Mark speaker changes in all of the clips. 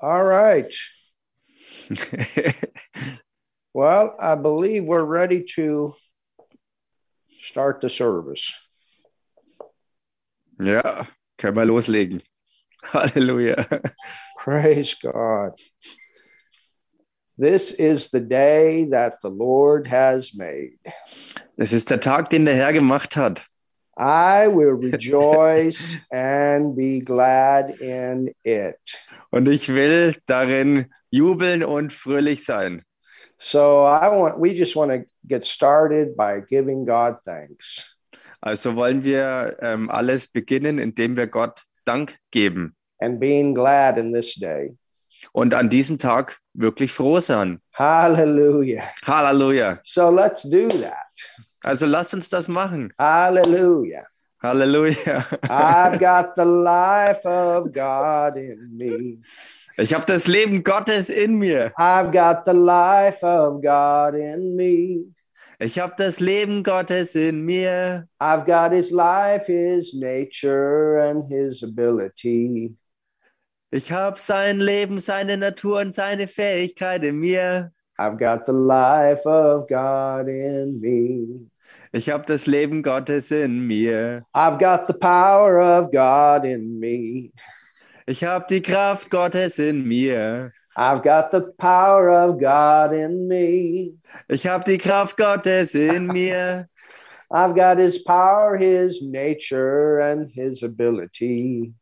Speaker 1: All right. Well, I believe we're ready to start the service.
Speaker 2: ja, können wir loslegen. Hallelujah.
Speaker 1: Praise God. This is the day that the Lord has made.
Speaker 2: Es ist der Tag, den der Herr gemacht hat.
Speaker 1: I will rejoice and be glad in it.
Speaker 2: Und ich will darin jubeln und fröhlich sein.
Speaker 1: So I want we just want to get started by giving God thanks.
Speaker 2: Also wollen wir ähm, alles beginnen, indem wir Gott Dank geben
Speaker 1: and being glad in this day.
Speaker 2: und an diesem Tag wirklich froh sein.
Speaker 1: Hallelujah.
Speaker 2: Halleluja.
Speaker 1: So let's do that.
Speaker 2: Also lasst uns das machen.
Speaker 1: Hallelujah.
Speaker 2: Halleluja.
Speaker 1: I've got the life of God in me.
Speaker 2: Ich habe das Leben Gottes in mir.
Speaker 1: I've got the life of God in me.
Speaker 2: Ich habe das Leben Gottes in mir.
Speaker 1: I've got his life, his nature, and his ability.
Speaker 2: Ich habe sein Leben, seine Natur und seine Fähigkeit in mir.
Speaker 1: I've got the life of God in me.
Speaker 2: Ich habe das Leben Gottes in mir.
Speaker 1: I've got the power of God in me.
Speaker 2: Ich habe die Kraft Gottes in mir.
Speaker 1: I've got the power of God in me.
Speaker 2: Ich habe die Kraft Gottes in mir.
Speaker 1: I've got his power, his nature, and his ability.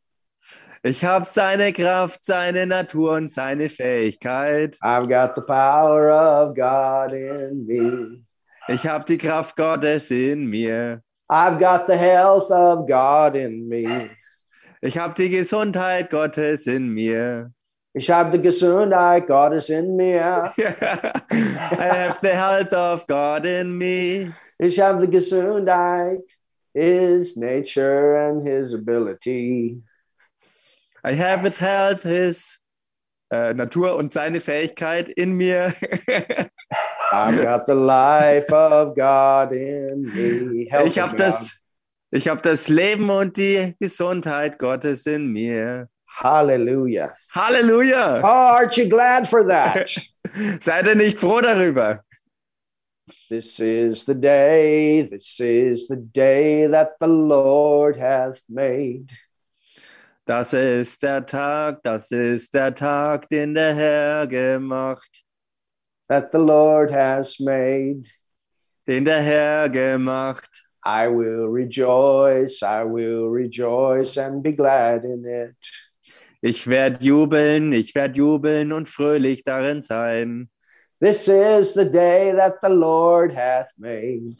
Speaker 2: Ich habe seine Kraft, seine Natur und seine Fähigkeit.
Speaker 1: I've got the power of God in me.
Speaker 2: Ich habe die Kraft Gottes in mir.
Speaker 1: I've got the health of God in me.
Speaker 2: Ich habe die Gesundheit Gottes in mir.
Speaker 1: Ich habe die Gesundheit Gottes in mir.
Speaker 2: I have the health of God in me.
Speaker 1: Ich habe die Gesundheit, his nature, and his ability.
Speaker 2: I have with health his äh, Natur und seine Fähigkeit in mir.
Speaker 1: I've got the life of God in me. Help
Speaker 2: ich habe das, ich habe das Leben und die Gesundheit Gottes in mir.
Speaker 1: Hallelujah.
Speaker 2: Halleluja!
Speaker 1: Oh, aren't you glad for that?
Speaker 2: Seid ihr nicht froh darüber?
Speaker 1: this is the day, this is the day that the Lord hath made.
Speaker 2: Das ist der Tag, das ist der Tag, den der Herr gemacht,
Speaker 1: That the Lord has made.
Speaker 2: den der Herr gemacht.
Speaker 1: I will rejoice, I will rejoice and be glad in it.
Speaker 2: Ich werde jubeln, ich werde jubeln und fröhlich darin sein.
Speaker 1: This is the day that the Lord hath made.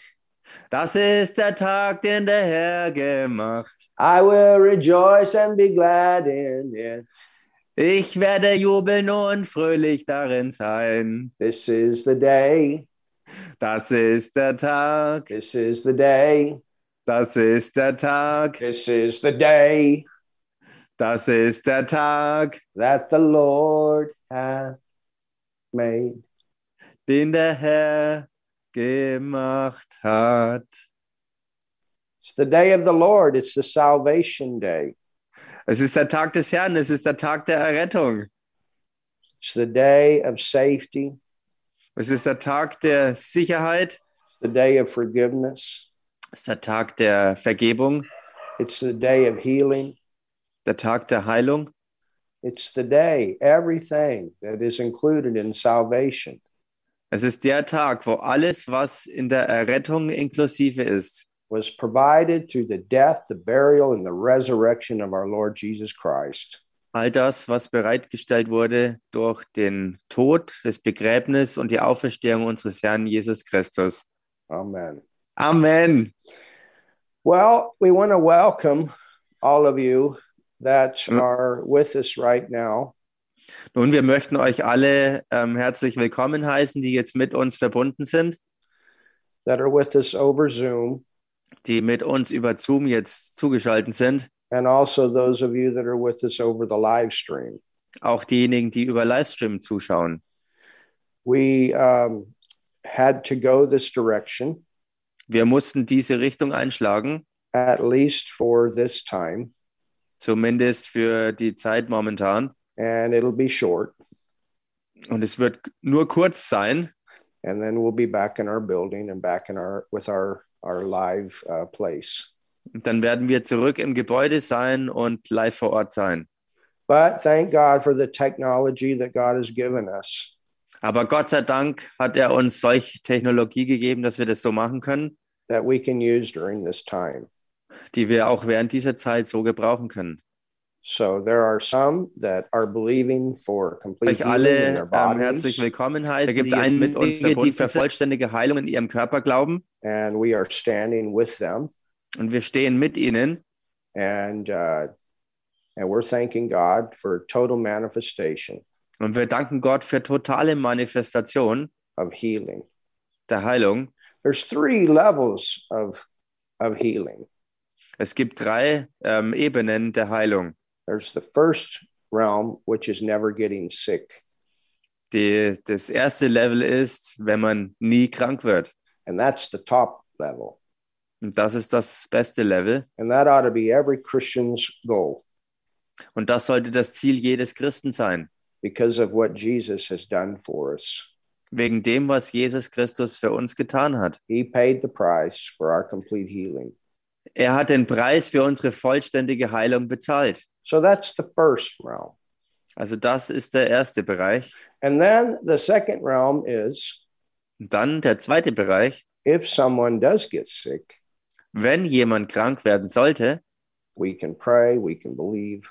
Speaker 2: Das ist der Tag, den der Herr gemacht.
Speaker 1: I will rejoice and be glad in it.
Speaker 2: Ich werde jubeln und fröhlich darin sein.
Speaker 1: This is the day,
Speaker 2: Das ist der Tag,
Speaker 1: this is the day,
Speaker 2: das ist der Tag,
Speaker 1: this is the day
Speaker 2: das ist der Tag,
Speaker 1: that the Lord hath made.
Speaker 2: den der Herr gemacht hat.
Speaker 1: It's the day of the Lord, it's the salvation day.
Speaker 2: Es ist der Tag des Herrn, es ist der Tag der Errettung.
Speaker 1: It's the day of safety,
Speaker 2: Es ist der Tag der Sicherheit,
Speaker 1: the day of forgiveness,
Speaker 2: es ist der Tag der Vergebung,
Speaker 1: it's the day of healing.
Speaker 2: der Tag der Heilung.
Speaker 1: It's the day, everything that is included in salvation
Speaker 2: Es ist der Tag, wo alles, was in der Errettung inklusive ist,
Speaker 1: was provided through the death, the burial, and the resurrection of our Lord Jesus Christ.
Speaker 2: all das, was bereitgestellt wurde durch den Tod, das Begräbnis und die Auferstehung unseres Herrn Jesus Christus.
Speaker 1: Amen.
Speaker 2: Amen.
Speaker 1: Well, we want to welcome all of you that
Speaker 2: Mm.
Speaker 1: are with us right now.
Speaker 2: Nun, wir möchten euch alle ähm, herzlich willkommen heißen, die jetzt mit uns verbunden sind,
Speaker 1: that are with us over Zoom,
Speaker 2: die mit uns über Zoom jetzt zugeschaltet sind,
Speaker 1: and also those of you that are with us over the live stream.
Speaker 2: auch diejenigen, die über Livestream zuschauen.
Speaker 1: We um, had to go this direction,
Speaker 2: Wir mussten diese Richtung einschlagen,
Speaker 1: at least for this time,
Speaker 2: zumindest für die Zeit momentan,
Speaker 1: and it'll be short.
Speaker 2: Und es wird nur kurz sein.
Speaker 1: And then we'll be back in our building and back in our with our our live uh, place.
Speaker 2: Und dann werden wir zurück im Gebäude sein und live vor Ort sein.
Speaker 1: But thank God for the technology that God has given us.
Speaker 2: Aber Gott sei Dank hat er uns solche Technologie gegeben, dass wir das so machen können,
Speaker 1: that we can use during this time.
Speaker 2: die wir auch während dieser Zeit so gebrauchen können.
Speaker 1: So there are some that are believing for complete
Speaker 2: Euch
Speaker 1: healing
Speaker 2: alle ähm, herzlich willkommen heißen. Da gibt es einige,
Speaker 1: mit uns
Speaker 2: die für vollständige Heilung in ihrem Körper glauben.
Speaker 1: and we are standing with them,
Speaker 2: Und wir stehen mit ihnen.
Speaker 1: and uh, and we're thanking God for total manifestation
Speaker 2: Und wir danken Gott für totale Manifestation
Speaker 1: of healing.
Speaker 2: der Heilung.
Speaker 1: There's three levels of of healing.
Speaker 2: Es gibt drei ähm, Ebenen der Heilung.
Speaker 1: There's the first realm, which is never getting sick,
Speaker 2: Die, das erste Level ist, wenn man nie krank wird.
Speaker 1: and that's the top level,
Speaker 2: Und das ist das beste Level.
Speaker 1: and that ought to be every Christian's goal
Speaker 2: Und das sollte das Ziel jedes Christen sein.
Speaker 1: because of what Jesus has done for us.
Speaker 2: Wegen dem, was Jesus Christus für uns getan hat.
Speaker 1: He paid the price for our complete healing.
Speaker 2: Er hat den Preis für unsere vollständige Heilung bezahlt.
Speaker 1: So that's the first realm.
Speaker 2: Also das ist der erste Bereich.
Speaker 1: And then the second realm is
Speaker 2: Und dann der zweite Bereich.
Speaker 1: if someone does get sick,
Speaker 2: Wenn jemand krank werden sollte,
Speaker 1: we can pray, we can believe,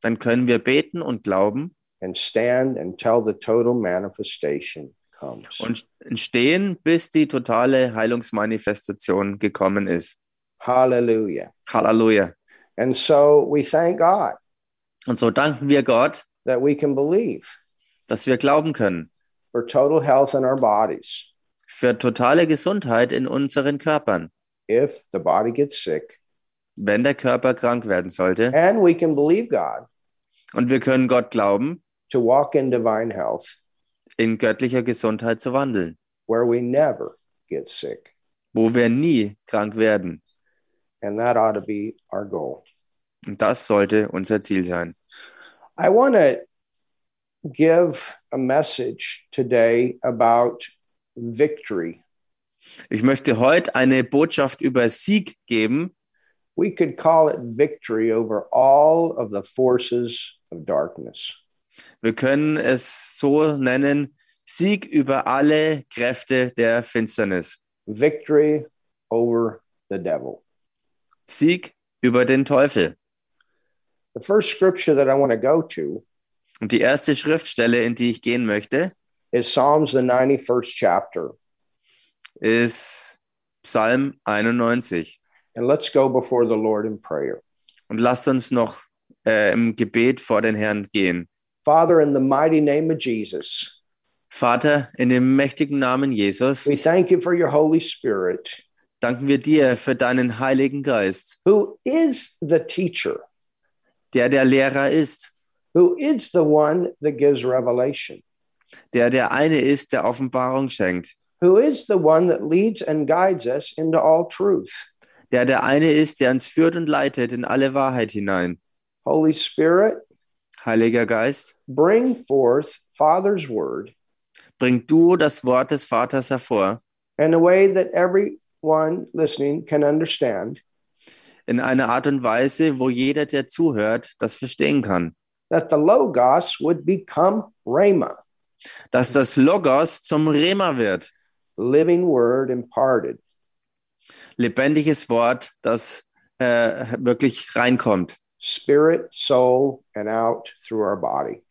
Speaker 2: dann können wir beten und glauben
Speaker 1: and stand until the total manifestation comes.
Speaker 2: und stehen, bis die totale Heilungsmanifestation gekommen ist.
Speaker 1: Hallelujah.
Speaker 2: Halleluja.
Speaker 1: And so we thank God
Speaker 2: Und so danken wir Gott,
Speaker 1: that we can believe
Speaker 2: dass wir glauben können
Speaker 1: for total health in our bodies.
Speaker 2: für totale Gesundheit in unseren Körpern,
Speaker 1: If the body gets sick,
Speaker 2: wenn der Körper krank werden sollte.
Speaker 1: and we can believe God
Speaker 2: Und wir können Gott glauben,
Speaker 1: to walk in divine health
Speaker 2: in göttlicher Gesundheit zu wandeln,
Speaker 1: where we never get sick.
Speaker 2: wo wir nie krank werden.
Speaker 1: And that ought to be our goal.
Speaker 2: Und das sollte unser Ziel sein.
Speaker 1: I want to give a message today about victory.
Speaker 2: Ich möchte heute eine Botschaft über Sieg geben.
Speaker 1: We could call it victory over all of the forces of darkness.
Speaker 2: Wir können es so nennen, Sieg über alle Kräfte der Finsternis.
Speaker 1: Victory over the devil.
Speaker 2: Sieg über den Teufel.
Speaker 1: The first scripture that I want to go to
Speaker 2: Und die erste Schriftstelle, in die ich gehen möchte,
Speaker 1: is Psalms, the 91st chapter.
Speaker 2: ist Psalm 91.
Speaker 1: And let's go before the Lord in prayer.
Speaker 2: Und lasst uns noch äh, im Gebet vor den Herrn gehen.
Speaker 1: Father, in the mighty name of Jesus,
Speaker 2: Vater, in dem mächtigen Namen Jesus,
Speaker 1: we thank you for your Holy Spirit,
Speaker 2: danken wir dir für deinen Heiligen Geist,
Speaker 1: who is the teacher,
Speaker 2: der der Lehrer ist,
Speaker 1: who is the one that gives revelation,
Speaker 2: der der eine ist, der Offenbarung schenkt,
Speaker 1: who is the one that leads and guides us into all truth.
Speaker 2: der der eine ist, der uns führt und leitet in alle Wahrheit hinein.
Speaker 1: Holy Spirit,
Speaker 2: Heiliger Geist,
Speaker 1: bring forth Father's word
Speaker 2: bring du das Wort des Vaters hervor.
Speaker 1: in a way that everyone listening can understand,
Speaker 2: in einer Art und Weise, wo jeder, der zuhört, das verstehen kann.
Speaker 1: that the Logos would become Rhema,
Speaker 2: Dass das Logos zum Rema wird,
Speaker 1: living word imparted.
Speaker 2: lebendiges Wort, das äh, wirklich reinkommt.
Speaker 1: spirit, soul, and out through our body.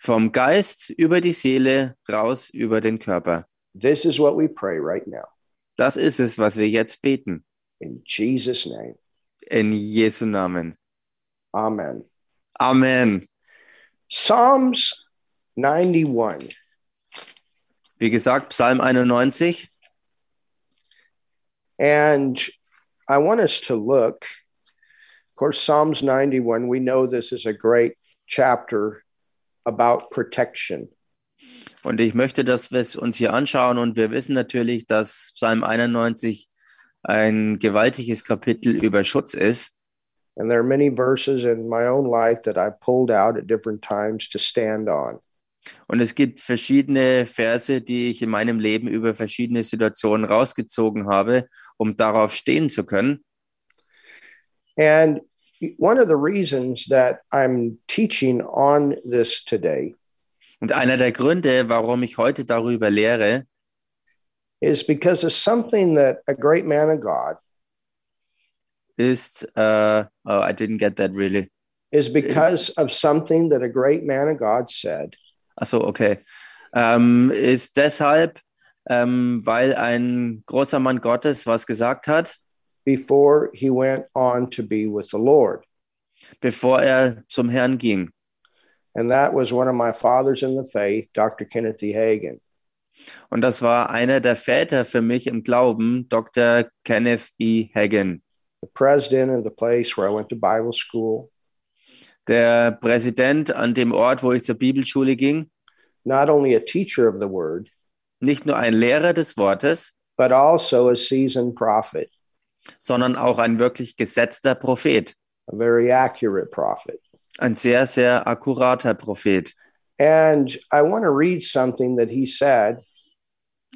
Speaker 2: Vom Geist über die Seele raus über den Körper.
Speaker 1: This is what we pray right now.
Speaker 2: Das ist es, was wir jetzt beten.
Speaker 1: In Jesus' name.
Speaker 2: In Jesu Namen.
Speaker 1: Amen.
Speaker 2: Amen.
Speaker 1: Psalms 91.
Speaker 2: Wie gesagt, Psalm 91.
Speaker 1: And I want us to look. Of course, Psalms 91, we know this is a great chapter about protection.
Speaker 2: Und ich möchte, dass wir es uns hier anschauen. Und wir wissen natürlich, dass Psalm 91 ein gewaltiges Kapitel über Schutz ist.
Speaker 1: And there are many verses in my own life that I pulled out at different times to stand on.
Speaker 2: Und es gibt verschiedene Verse, die ich in meinem Leben über verschiedene Situationen rausgezogen habe, um darauf stehen zu können.
Speaker 1: And one of the reasons that I'm teaching on this today
Speaker 2: Und einer der Gründe, warum ich heute darüber lehre,
Speaker 1: is because of something that a great man of God
Speaker 2: ist, äh, oh, I didn't get that really.
Speaker 1: is because of something that a great man of God said
Speaker 2: Achso, okay. Ähm, ist deshalb, ähm, weil ein großer Mann Gottes was gesagt hat,
Speaker 1: before he went on to be with the Lord.
Speaker 2: bevor er zum Herrn ging.
Speaker 1: And that was one of my fathers in the faith, Dr. Kenneth E. Hagan.
Speaker 2: Und das war einer der Väter für mich im Glauben, Dr. Kenneth E. Hagen,
Speaker 1: the president of the place where I went to Bible school,
Speaker 2: der Präsident an dem Ort, wo ich zur Bibelschule ging,
Speaker 1: not only a teacher of the word,
Speaker 2: nicht nur ein Lehrer des Wortes,
Speaker 1: but also a seasoned prophet,
Speaker 2: sondern auch ein wirklich gesetzter Prophet,
Speaker 1: a very accurate prophet.
Speaker 2: Ein sehr, sehr akkurater Prophet.
Speaker 1: And I want to read something that he said,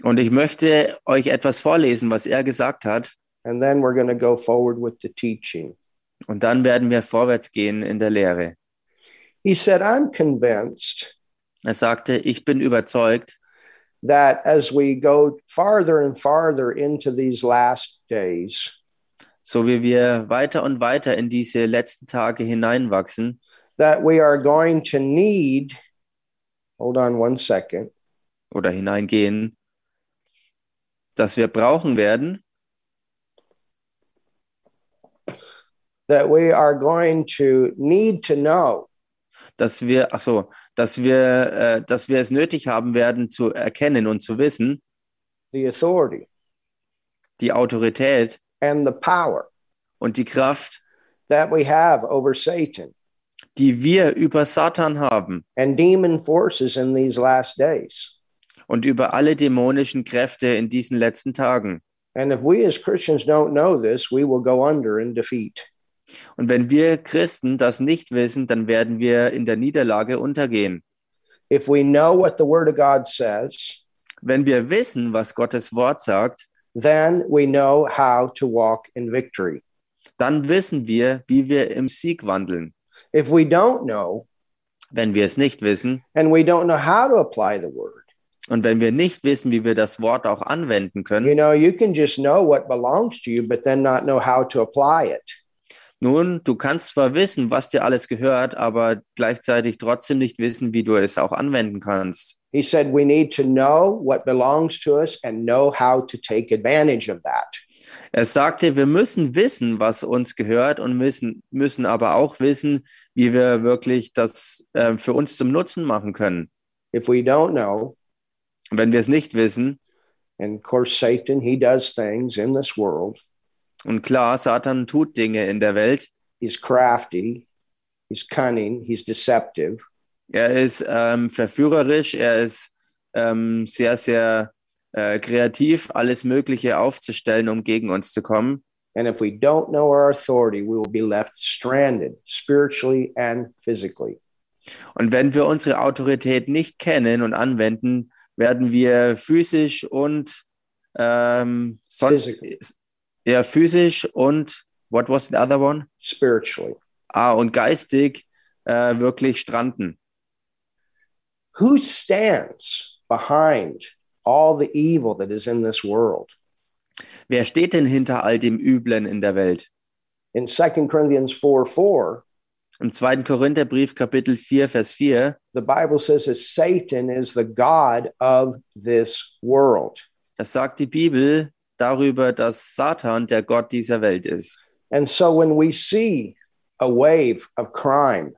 Speaker 2: Und ich möchte euch etwas vorlesen, was er gesagt hat,
Speaker 1: and then we're going to go forward with the teaching.
Speaker 2: und dann werden wir vorwärts gehen in der Lehre.
Speaker 1: He said, I'm convinced
Speaker 2: Er sagte, ich bin überzeugt,
Speaker 1: that as we go farther and farther into these last days,
Speaker 2: so wie wir weiter und weiter in diese letzten Tage hineinwachsen,
Speaker 1: that we are going to need, hold on one second,
Speaker 2: oder hineingehen, dass wir brauchen werden,
Speaker 1: that we are going to need to know.
Speaker 2: Dass wir, ach so, dass wir, äh, dass wir es nötig haben werden zu erkennen und zu wissen,
Speaker 1: the authority.
Speaker 2: Die Autorität.
Speaker 1: And the power.
Speaker 2: Und die Kraft,
Speaker 1: that we have over Satan
Speaker 2: die wir über Satan haben
Speaker 1: and demon forces in these last days.
Speaker 2: und über alle dämonischen Kräfte in diesen letzten Tagen.
Speaker 1: And if we as Christians don't know this, we will go under in defeat.
Speaker 2: Und wenn wir Christen das nicht wissen, dann werden wir in der Niederlage untergehen.
Speaker 1: If we know what the Word of God says,
Speaker 2: Wenn wir wissen, was Gottes Wort sagt,
Speaker 1: then we know how to walk in victory.
Speaker 2: dann wissen wir, wie wir im Sieg wandeln.
Speaker 1: If we don't know,
Speaker 2: Wenn wir es nicht wissen
Speaker 1: and we don't know how to apply the Word,
Speaker 2: und wenn wir nicht wissen, wie wir das Wort auch anwenden
Speaker 1: you
Speaker 2: können,
Speaker 1: know, you can just know what belongs to you, but then not know how to apply it.
Speaker 2: nun, du kannst zwar wissen, was dir alles gehört, aber gleichzeitig trotzdem nicht wissen, wie du es auch anwenden kannst.
Speaker 1: He said we need to know what belongs to us and know how to take advantage of that.
Speaker 2: Er sagte, wir müssen wissen, was uns gehört und müssen, müssen aber auch wissen, wie wir wirklich das äh, für uns zum Nutzen machen können.
Speaker 1: If we don't know,
Speaker 2: wenn wir es nicht wissen,
Speaker 1: and of course, Satan, he does things in this world.
Speaker 2: und klar, Satan tut Dinge in der Welt,
Speaker 1: He's crafty, he's cunning, he's deceptive.
Speaker 2: er ist ähm, verführerisch, er ist ähm, sehr, sehr äh, kreativ, alles Mögliche aufzustellen, um gegen uns zu kommen.
Speaker 1: And if we don't know our authority, we will be left stranded spiritually and physically.
Speaker 2: Und wenn wir unsere Autorität nicht kennen und anwenden, werden wir physisch und ähm, sonst
Speaker 1: Physical.
Speaker 2: ja physisch und what was the other one?
Speaker 1: Spiritually.
Speaker 2: Ah, und geistig äh, wirklich stranden.
Speaker 1: Who stands behind all the evil that is in this world?
Speaker 2: Wer steht denn hinter all dem Üblen in der Welt?
Speaker 1: In 2 Corinthians 4 4,
Speaker 2: Im 2. Korintherbrief Kapitel 4 Vers 4,
Speaker 1: the Bible says that Satan is the God of this world.
Speaker 2: das sagt die Bibel darüber, dass Satan der Gott dieser Welt ist.
Speaker 1: And so when we see a wave of crime,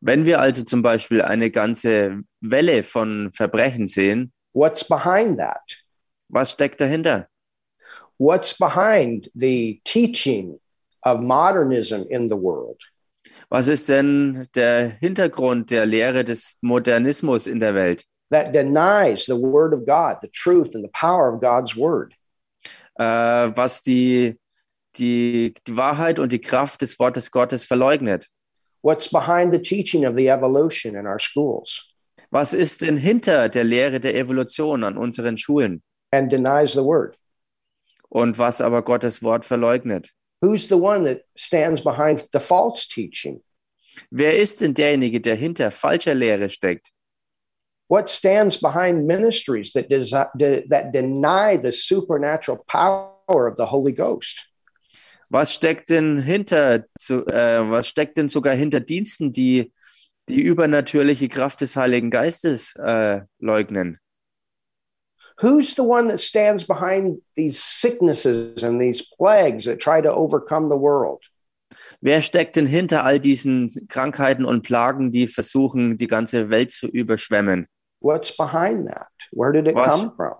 Speaker 2: Wenn wir also zum Beispiel eine ganze Welle von Verbrechen sehen,
Speaker 1: what's behind that?
Speaker 2: was steckt dahinter?
Speaker 1: What's behind the teaching of modernism in the world?
Speaker 2: Was ist denn der Hintergrund der Lehre des Modernismus in der Welt,
Speaker 1: that denies the word of God, the truth and the power of God's word.
Speaker 2: äh, was die die, die Wahrheit und die Kraft des Wortes Gottes verleugnet?
Speaker 1: What's behind the teaching of the evolution in our schools
Speaker 2: Was ist denn hinter der Lehre der Evolution an unseren Schulen?
Speaker 1: and denies the word?
Speaker 2: Und was aber Gottes Wort verleugnet?
Speaker 1: Who's the one that stands behind the false teaching?
Speaker 2: Wer ist denn derjenige, der hinter falscher Lehre steckt?
Speaker 1: What stands behind ministries that, desi- de- that deny the supernatural power of the Holy Ghost?
Speaker 2: Was steckt denn hinter, zu, äh, was steckt denn sogar hinter Diensten, die die übernatürliche Kraft des Heiligen Geistes äh, leugnen?
Speaker 1: Who's the one that stands behind these sicknesses and these plagues that try to overcome the world?
Speaker 2: Wer steckt denn hinter all diesen Krankheiten und Plagen, die versuchen, die ganze Welt zu überschwemmen?
Speaker 1: What's behind that? Where did it
Speaker 2: Was-
Speaker 1: come from?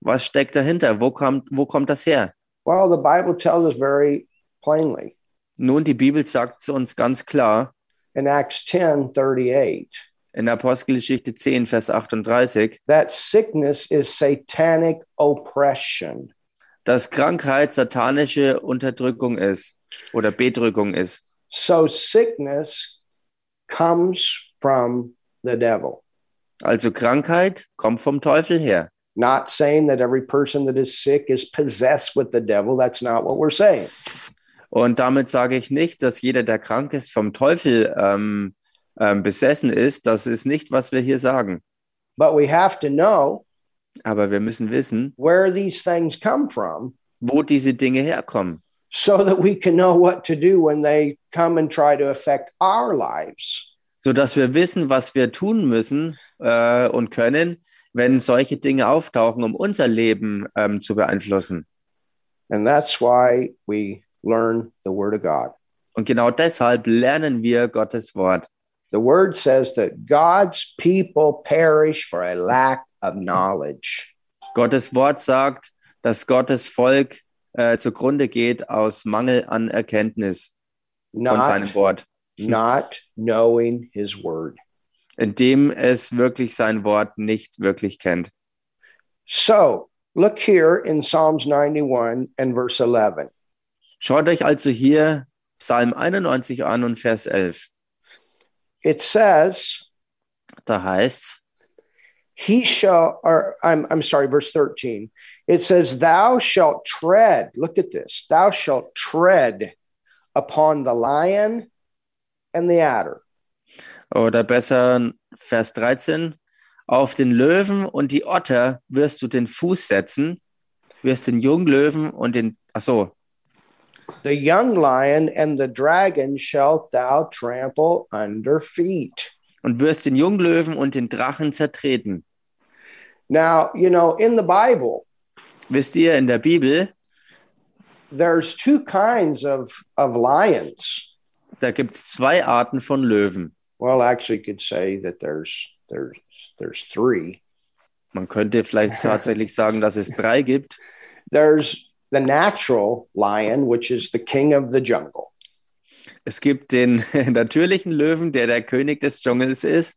Speaker 2: Was steckt dahinter? Wo kommt, wo kommt das her?
Speaker 1: Well, the Bible tells us very plainly
Speaker 2: Nun, die Bibel sagt es uns ganz klar
Speaker 1: in Acts 10 38
Speaker 2: in Apostelgeschichte 10, Vers 38,
Speaker 1: that sickness is satanic oppression.
Speaker 2: dass Krankheit satanische Unterdrückung ist oder Bedrückung ist.
Speaker 1: So sickness comes from the devil.
Speaker 2: Also Krankheit kommt vom Teufel her.
Speaker 1: Not saying that every person that is sick is possessed with the devil. That's not what we're saying.
Speaker 2: Und damit sage ich nicht, dass jeder, der krank ist, vom Teufel ähm, ähm, besessen ist. Das ist nicht, was wir hier sagen.
Speaker 1: But we have to know
Speaker 2: Aber wir müssen wissen,
Speaker 1: where these things come from
Speaker 2: wo diese Dinge herkommen,
Speaker 1: so that we can know what to do when they come and try to affect our lives.
Speaker 2: sodass wir wissen, was wir tun müssen äh, und können, wenn solche Dinge auftauchen, um unser Leben ähm, zu beeinflussen.
Speaker 1: And that's why we learn the Word of God.
Speaker 2: Und genau deshalb lernen wir Gottes Wort.
Speaker 1: The Word says that God's people perish for a lack of knowledge.
Speaker 2: Gottes Wort sagt, dass Gottes Volk äh, zugrunde geht aus Mangel an Erkenntnis von
Speaker 1: Not,
Speaker 2: seinem Wort,
Speaker 1: not knowing His Word.
Speaker 2: indem es wirklich sein Wort nicht wirklich kennt.
Speaker 1: So look here in Psalms 91 and verse 11.
Speaker 2: Schaut euch also hier Psalm 91 an und Vers 11.
Speaker 1: It says,
Speaker 2: Da heißt
Speaker 1: He shall, or I'm, I'm sorry, verse 13. It says, Thou shalt tread, look at this, thou shalt tread upon the lion and the adder.
Speaker 2: oder besser Vers 13, auf den Löwen und die Otter wirst du den Fuß setzen, wirst den Junglöwen und den, ach so,
Speaker 1: The young lion and the dragon shalt thou trample under feet.
Speaker 2: und wirst den Junglöwen und den Drachen zertreten.
Speaker 1: Now, you know, in the Bible,
Speaker 2: Wisst ihr, in der Bibel,
Speaker 1: there's two kinds of, of lions.
Speaker 2: da gibt es zwei Arten von Löwen.
Speaker 1: Well, actually, you could say that there's there's there's three.
Speaker 2: Man könnte vielleicht tatsächlich sagen, dass es drei gibt.
Speaker 1: There's the natural lion, which is the king of the jungle.
Speaker 2: Es gibt den natürlichen Löwen, der der König des Dschungels ist.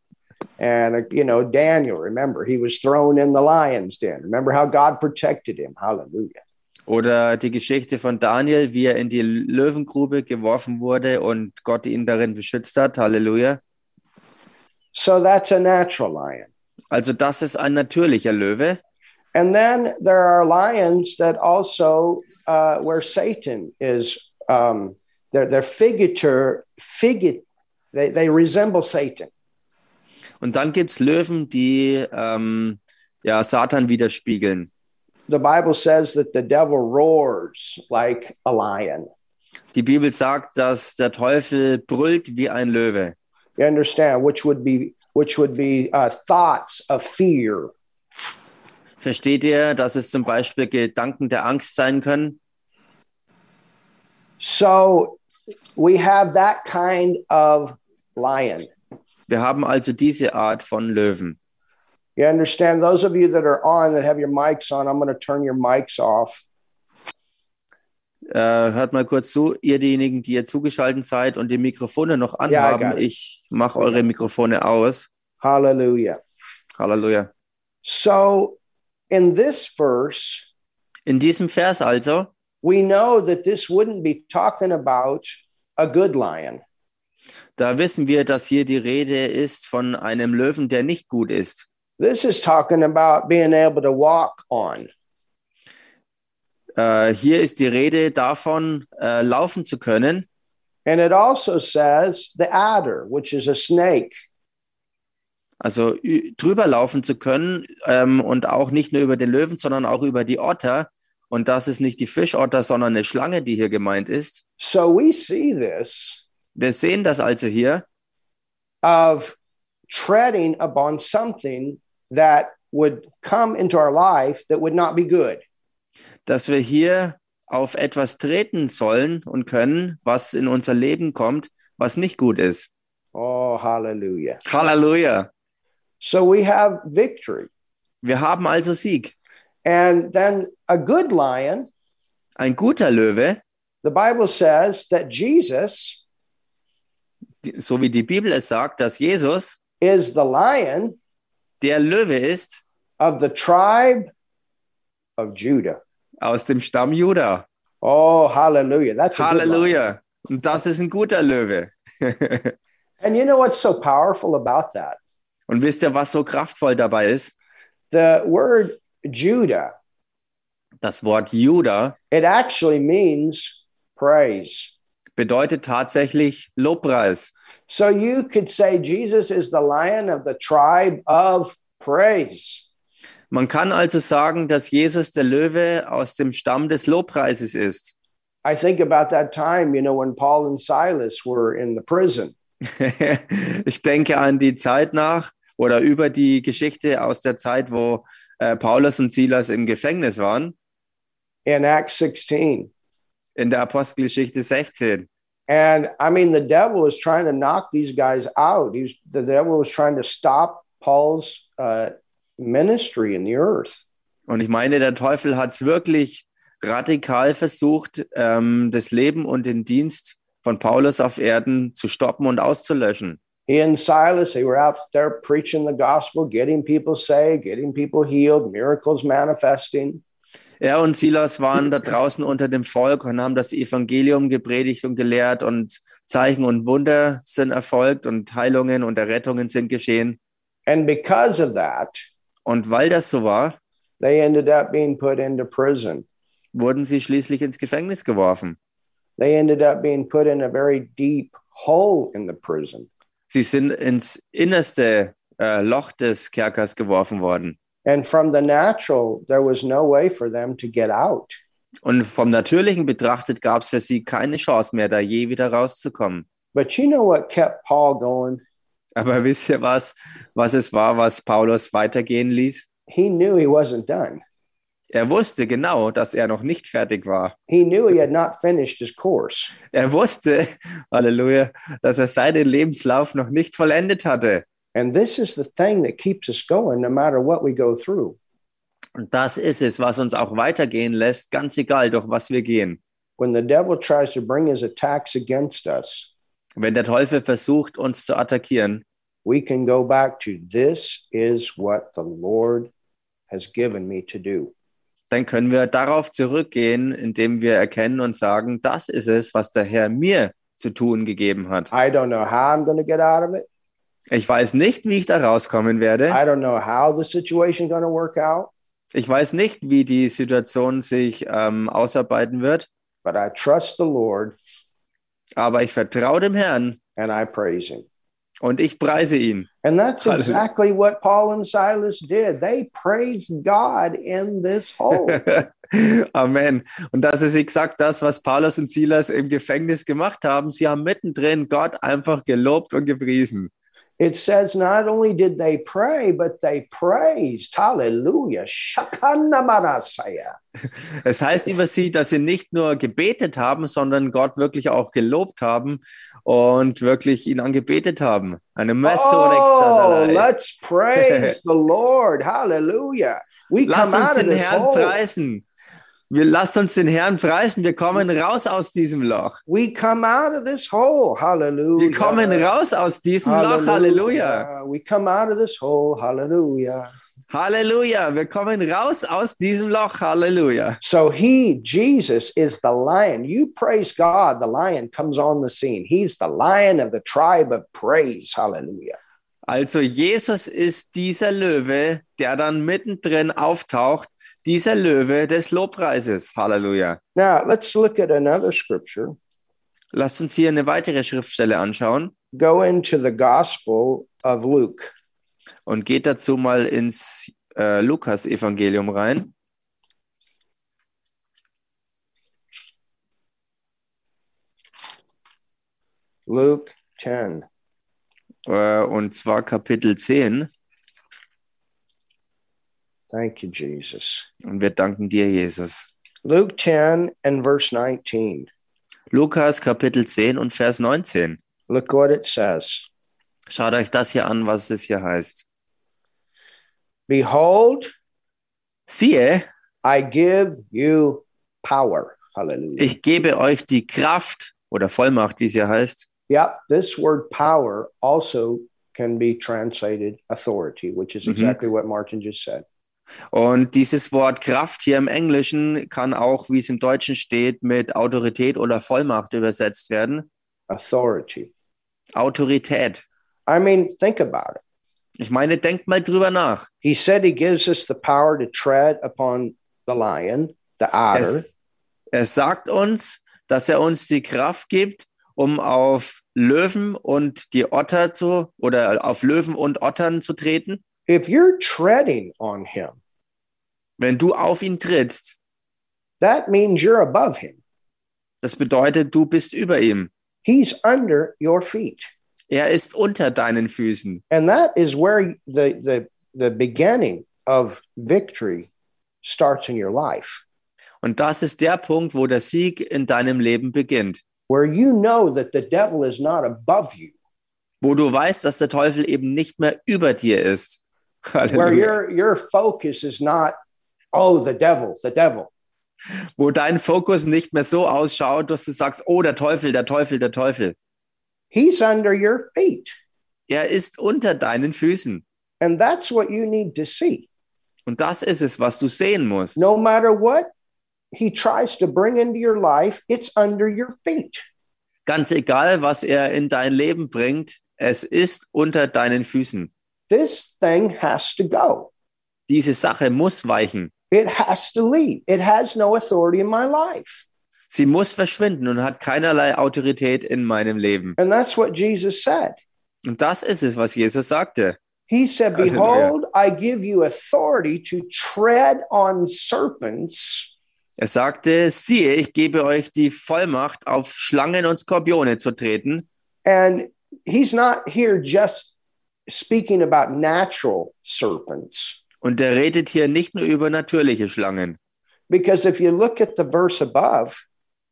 Speaker 1: And uh, you know, Daniel, remember, he was thrown in the lion's den. Remember how God protected him. Hallelujah.
Speaker 2: Oder die Geschichte von Daniel, wie er in die Löwengrube geworfen wurde und Gott ihn darin beschützt hat. Halleluja.
Speaker 1: So that's a natural lion.
Speaker 2: Also das ist ein natürlicher Löwe.
Speaker 1: And then there are lions that also uh, where Satan is um, they're they're figurator figure they, they resemble Satan.
Speaker 2: Und dann gibt es Löwen, die ähm, ja, Satan widerspiegeln.
Speaker 1: The Bible says that the devil roars like a lion.
Speaker 2: Die Bibel sagt, dass der Teufel brüllt wie ein Löwe.
Speaker 1: You understand, which would be which would be uh, thoughts of fear.
Speaker 2: Versteht ihr, dass es zum Beispiel Gedanken der Angst sein können?
Speaker 1: So we have that kind of lion.
Speaker 2: Wir haben also diese Art von Löwen.
Speaker 1: You understand? Those of you that are on that have your mics on, I'm going to turn your mics off.
Speaker 2: Äh, hört mal kurz zu, ihr diejenigen, die ihr zugeschaltet seid und die Mikrofone noch anhaben.
Speaker 1: it.
Speaker 2: ich mache eure Mikrofone aus.
Speaker 1: Hallelujah.
Speaker 2: Halleluja.
Speaker 1: So in this verse,
Speaker 2: In diesem Vers also
Speaker 1: we know that this wouldn't be talking about a good lion.
Speaker 2: Da wissen wir, dass hier die Rede ist von einem Löwen, der nicht gut ist.
Speaker 1: This is talking about being able to walk on.
Speaker 2: Äh, hier ist die Rede davon, äh, laufen zu können.
Speaker 1: And it also says the adder, which is a snake.
Speaker 2: Also drüber laufen zu können ähm, und auch nicht nur über den Löwen, sondern auch über die Otter. Und das ist nicht die Fischotter, sondern eine Schlange, die hier gemeint ist.
Speaker 1: So we see this
Speaker 2: Wir sehen das also hier,
Speaker 1: of treading upon something that would come into our life that would not be good.
Speaker 2: dass wir hier auf etwas treten sollen und können, was in unser Leben kommt, was nicht gut ist.
Speaker 1: Oh, hallelujah.
Speaker 2: Halleluja.
Speaker 1: So we have victory.
Speaker 2: Wir haben also Sieg.
Speaker 1: And then a good lion,
Speaker 2: Ein guter Löwe,
Speaker 1: the Bible says that Jesus
Speaker 2: so wie die Bibel es sagt, dass Jesus
Speaker 1: is the lion
Speaker 2: der Löwe ist
Speaker 1: of the tribe of Judah.
Speaker 2: aus dem Stamm Juda.
Speaker 1: Oh, hallelujah. That's a good lion.
Speaker 2: Halleluja. Und das ist ein guter Löwe.
Speaker 1: And you know what's so powerful about that?
Speaker 2: Und wisst ihr, was so kraftvoll dabei ist?
Speaker 1: The word Judah,
Speaker 2: Das Wort Juda
Speaker 1: it actually means praise.
Speaker 2: bedeutet tatsächlich Lobpreis.
Speaker 1: So you could say Jesus is the lion of the tribe of praise.
Speaker 2: Man kann also sagen, dass Jesus der Löwe aus dem Stamm des Lobpreises ist.
Speaker 1: I think about that time, you know, when Paul and Silas were in the prison.
Speaker 2: ich denke an die Zeit nach oder über die Geschichte aus der Zeit, wo äh, Paulus und Silas im Gefängnis waren,
Speaker 1: in Acts 16.
Speaker 2: in der Apostelgeschichte 16.
Speaker 1: And I mean, the devil was trying to knock these guys out. He was, the devil was trying to stop Paul's uh, ministry in the earth.
Speaker 2: Und ich meine, der Teufel hat es wirklich radikal versucht, ähm, das Leben und den Dienst von Paulus auf Erden zu stoppen und auszulöschen.
Speaker 1: He and Silas, they were out there preaching the gospel, getting people saved, getting people healed, miracles manifesting.
Speaker 2: Er und Silas waren da draußen unter dem Volk und haben das Evangelium gepredigt und gelehrt und Zeichen und Wunder sind erfolgt und Heilungen und Errettungen sind geschehen.
Speaker 1: And because of that,
Speaker 2: Und weil das so war,
Speaker 1: they ended up being put into prison.
Speaker 2: wurden sie schließlich ins Gefängnis geworfen.
Speaker 1: They ended up being put in a very deep hole in the prison.
Speaker 2: Sie sind ins innerste äh, Loch des Kerkers geworfen worden.
Speaker 1: And from the natural, there was no way for them to get out.
Speaker 2: Und vom Natürlichen betrachtet gab es für sie keine Chance mehr, da je wieder rauszukommen.
Speaker 1: But you know what kept Paul going?
Speaker 2: Aber wisst ihr was, was es war, was Paulus weitergehen ließ?
Speaker 1: He knew he wasn't done.
Speaker 2: Er wusste genau, dass er noch nicht fertig war.
Speaker 1: He knew he had not finished his course.
Speaker 2: Er wusste, Halleluja, dass er seinen Lebenslauf noch nicht vollendet hatte.
Speaker 1: And this is the thing that keeps us going no matter what we go through.
Speaker 2: Und das ist es, was uns auch weitergehen lässt, ganz egal, durch was wir gehen.
Speaker 1: When the devil tries to bring his attacks against us,
Speaker 2: Wenn der Teufel versucht, uns zu attackieren,
Speaker 1: we can go back to this is what the Lord has given me to do.
Speaker 2: Dann können wir darauf zurückgehen, indem wir erkennen und sagen, das ist es, was der Herr mir zu tun gegeben hat.
Speaker 1: I don't know how I'm going to get out of it.
Speaker 2: Ich weiß nicht, wie ich da rauskommen werde.
Speaker 1: I don't know how the situation going to work out,
Speaker 2: Ich weiß nicht, wie die Situation sich ähm, ausarbeiten wird,
Speaker 1: but I trust the Lord
Speaker 2: aber ich vertraue dem Herrn
Speaker 1: and I praise him.
Speaker 2: Und ich preise ihn.
Speaker 1: And that's exactly what Paul and Silas did. They praised God in this hole.
Speaker 2: Amen. Und das ist exakt das, was Paulus und Silas im Gefängnis gemacht haben. Sie haben mittendrin Gott einfach gelobt und gepriesen.
Speaker 1: It says not only did they pray, but they praised. Hallelujah.
Speaker 2: Es heißt über sie, dass sie nicht nur gebetet haben, sondern Gott wirklich auch gelobt haben und wirklich ihn angebetet haben. Eine
Speaker 1: Oh,
Speaker 2: Messore.
Speaker 1: let's praise the Lord. Hallelujah. We
Speaker 2: Lass
Speaker 1: come
Speaker 2: uns
Speaker 1: out of
Speaker 2: den Herrn preisen. Wir lasst uns den Herrn preisen. Wir kommen raus aus diesem Loch.
Speaker 1: We come out of this hole. Hallelujah.
Speaker 2: Wir kommen raus aus diesem Loch. Halleluja.
Speaker 1: We come out of this hole. Hallelujah.
Speaker 2: Halleluja, wir kommen raus aus diesem Loch. Halleluja.
Speaker 1: So he, Jesus, is the lion. You praise God, the lion comes on the scene. He's the lion of the tribe of praise. Hallelujah.
Speaker 2: Also Jesus ist dieser Löwe, der dann mittendrin auftaucht, dieser Löwe des Lobpreises. Halleluja.
Speaker 1: Now let's look at another scripture.
Speaker 2: Lasst uns hier eine weitere Schriftstelle anschauen
Speaker 1: Go into the Gospel of Luke.
Speaker 2: und geht dazu mal ins äh, Lukas-Evangelium rein.
Speaker 1: Luke 10.
Speaker 2: Äh, und zwar Kapitel 10.
Speaker 1: Thank you, Jesus.
Speaker 2: Und wir danken dir, Jesus.
Speaker 1: Luke 10 and verse 19.
Speaker 2: Lukas Kapitel 10 und Vers 19.
Speaker 1: Look what it says.
Speaker 2: Schaut euch das hier an, was es hier heißt.
Speaker 1: Behold,
Speaker 2: Siehe,
Speaker 1: I give you power. Hallelujah.
Speaker 2: ich gebe euch die Kraft oder Vollmacht, wie es hier heißt.
Speaker 1: Yep, this word power also can be translated authority, which is
Speaker 2: Mhm.
Speaker 1: exactly what Martin just said.
Speaker 2: Und dieses Wort Kraft hier im Englischen kann auch, wie es im Deutschen steht, mit Autorität oder Vollmacht übersetzt werden.
Speaker 1: Authority.
Speaker 2: Autorität.
Speaker 1: I mean, think about it.
Speaker 2: Ich meine, denkt mal drüber nach.
Speaker 1: He said he gives us the power to tread upon the lion, the adder,
Speaker 2: Es, er sagt uns, dass er uns die Kraft gibt, um auf Löwen und die Otter zu oder auf Löwen und Ottern zu treten.
Speaker 1: If you're treading on him,
Speaker 2: Wenn du auf ihn trittst,
Speaker 1: that means you're above him.
Speaker 2: das bedeutet, du bist über ihm.
Speaker 1: He's under your feet.
Speaker 2: Er ist unter deinen Füßen.
Speaker 1: And that is where the, the, the beginning of victory starts in your life,
Speaker 2: Und das ist der Punkt, wo der Sieg in deinem Leben beginnt.
Speaker 1: where you know that the devil is not above you,
Speaker 2: Wo du weißt, dass der Teufel eben nicht mehr über dir ist.
Speaker 1: Where
Speaker 2: Halleluja.
Speaker 1: your, your focus is not, oh, the devil, the devil.
Speaker 2: Wo dein Fokus nicht mehr so ausschaut, dass du sagst, oh, der Teufel, der Teufel, der Teufel.
Speaker 1: He's under your feet.
Speaker 2: Er ist unter deinen Füßen.
Speaker 1: And that's what you need to see.
Speaker 2: Und das ist es, was du sehen musst.
Speaker 1: No matter what he tries to bring into your life, it's under your feet.
Speaker 2: Ganz egal, was er in dein Leben bringt, es ist unter deinen Füßen.
Speaker 1: This thing has to go.
Speaker 2: Diese Sache muss weichen.
Speaker 1: It has to leave. It has no authority in my life.
Speaker 2: Sie muss verschwinden und hat keinerlei Autorität in meinem Leben.
Speaker 1: And that's what Jesus said.
Speaker 2: Und das ist es, was Jesus sagte.
Speaker 1: He said. Behold, I give you authority to tread on serpents
Speaker 2: Er sagte, siehe, ich gebe euch die Vollmacht, auf Schlangen und Skorpione zu treten.
Speaker 1: And he's not here just speaking about natural serpents.
Speaker 2: Und er redet hier nicht nur über natürliche Schlangen.
Speaker 1: Because if you look at the verse above,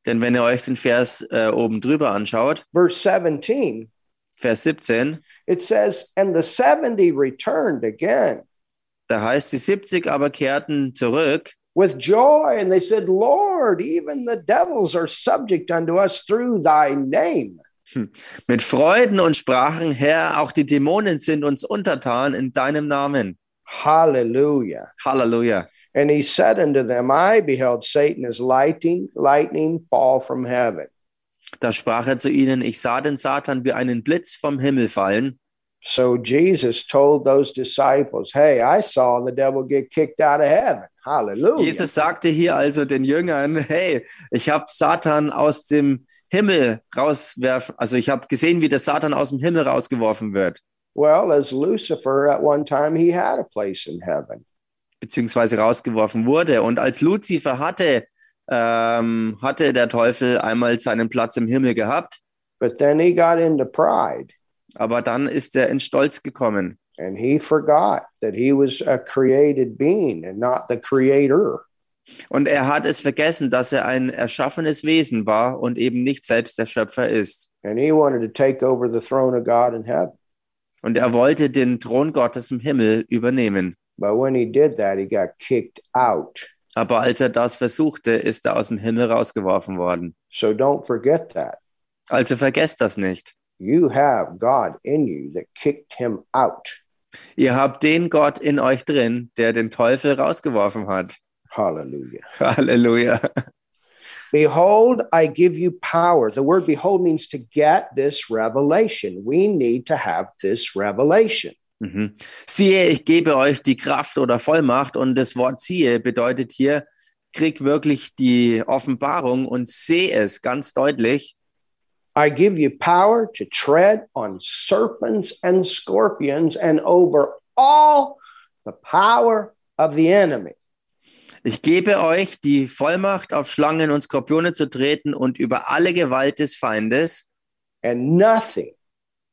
Speaker 2: Denn wenn ihr euch den Vers äh, oben drüber anschaut,
Speaker 1: verse 17,
Speaker 2: Vers 17,
Speaker 1: it says, And the 70 returned again
Speaker 2: da heißt, die 70 aber kehrten zurück
Speaker 1: with joy, and they said, Lord, even the devils are subject unto us through thy name.
Speaker 2: Mit Freuden und sprachen, Herr, auch die Dämonen sind uns untertan in deinem Namen.
Speaker 1: Hallelujah.
Speaker 2: Halleluja.
Speaker 1: And he said unto them, I beheld Satan as lightning, lightning fall from heaven.
Speaker 2: Da sprach er zu ihnen, ich sah den Satan wie einen Blitz vom Himmel fallen.
Speaker 1: So Jesus told those disciples, Hey, I saw the devil get kicked out of heaven. Hallelujah.
Speaker 2: Jesus sagte hier also den Jüngern, hey, ich habe Satan aus dem Himmel rauswerfen, also ich habe gesehen, wie der Satan aus dem Himmel rausgeworfen wird,
Speaker 1: Well, as Lucifer at one time, he had a place in heaven.
Speaker 2: beziehungsweise rausgeworfen wurde. Und als Luzifer hatte, ähm, hatte der Teufel einmal seinen Platz im Himmel gehabt,
Speaker 1: But then he got into pride
Speaker 2: aber dann ist er in Stolz gekommen.
Speaker 1: and he forgot that he was a created being and not the creator.
Speaker 2: Und er hat es vergessen, dass er ein erschaffenes Wesen war und eben nicht selbst der Schöpfer ist.
Speaker 1: And he wanted to take over the throne of God in heaven.
Speaker 2: Und er wollte den Thron Gottes im Himmel übernehmen.
Speaker 1: But when he did that, he got kicked out.
Speaker 2: Aber als er das versuchte, ist er aus dem Himmel rausgeworfen worden.
Speaker 1: So don't forget that.
Speaker 2: Also vergesst das nicht.
Speaker 1: You have God in you that kicked him out.
Speaker 2: Ihr habt den Gott in euch drin, der den Teufel rausgeworfen hat.
Speaker 1: Hallelujah.
Speaker 2: Hallelujah.
Speaker 1: Behold, I give you power. The word behold means to get this revelation. We need to have this revelation.
Speaker 2: Mhm. Siehe, ich gebe euch die Kraft oder Vollmacht und das Wort siehe bedeutet hier, krieg wirklich die Offenbarung und sehe es ganz deutlich.
Speaker 1: I give you power to tread on serpents and scorpions and over all the power of the enemy.
Speaker 2: Ich gebe euch die Vollmacht, auf Schlangen und Skorpione zu treten und über alle Gewalt des Feindes
Speaker 1: And nothing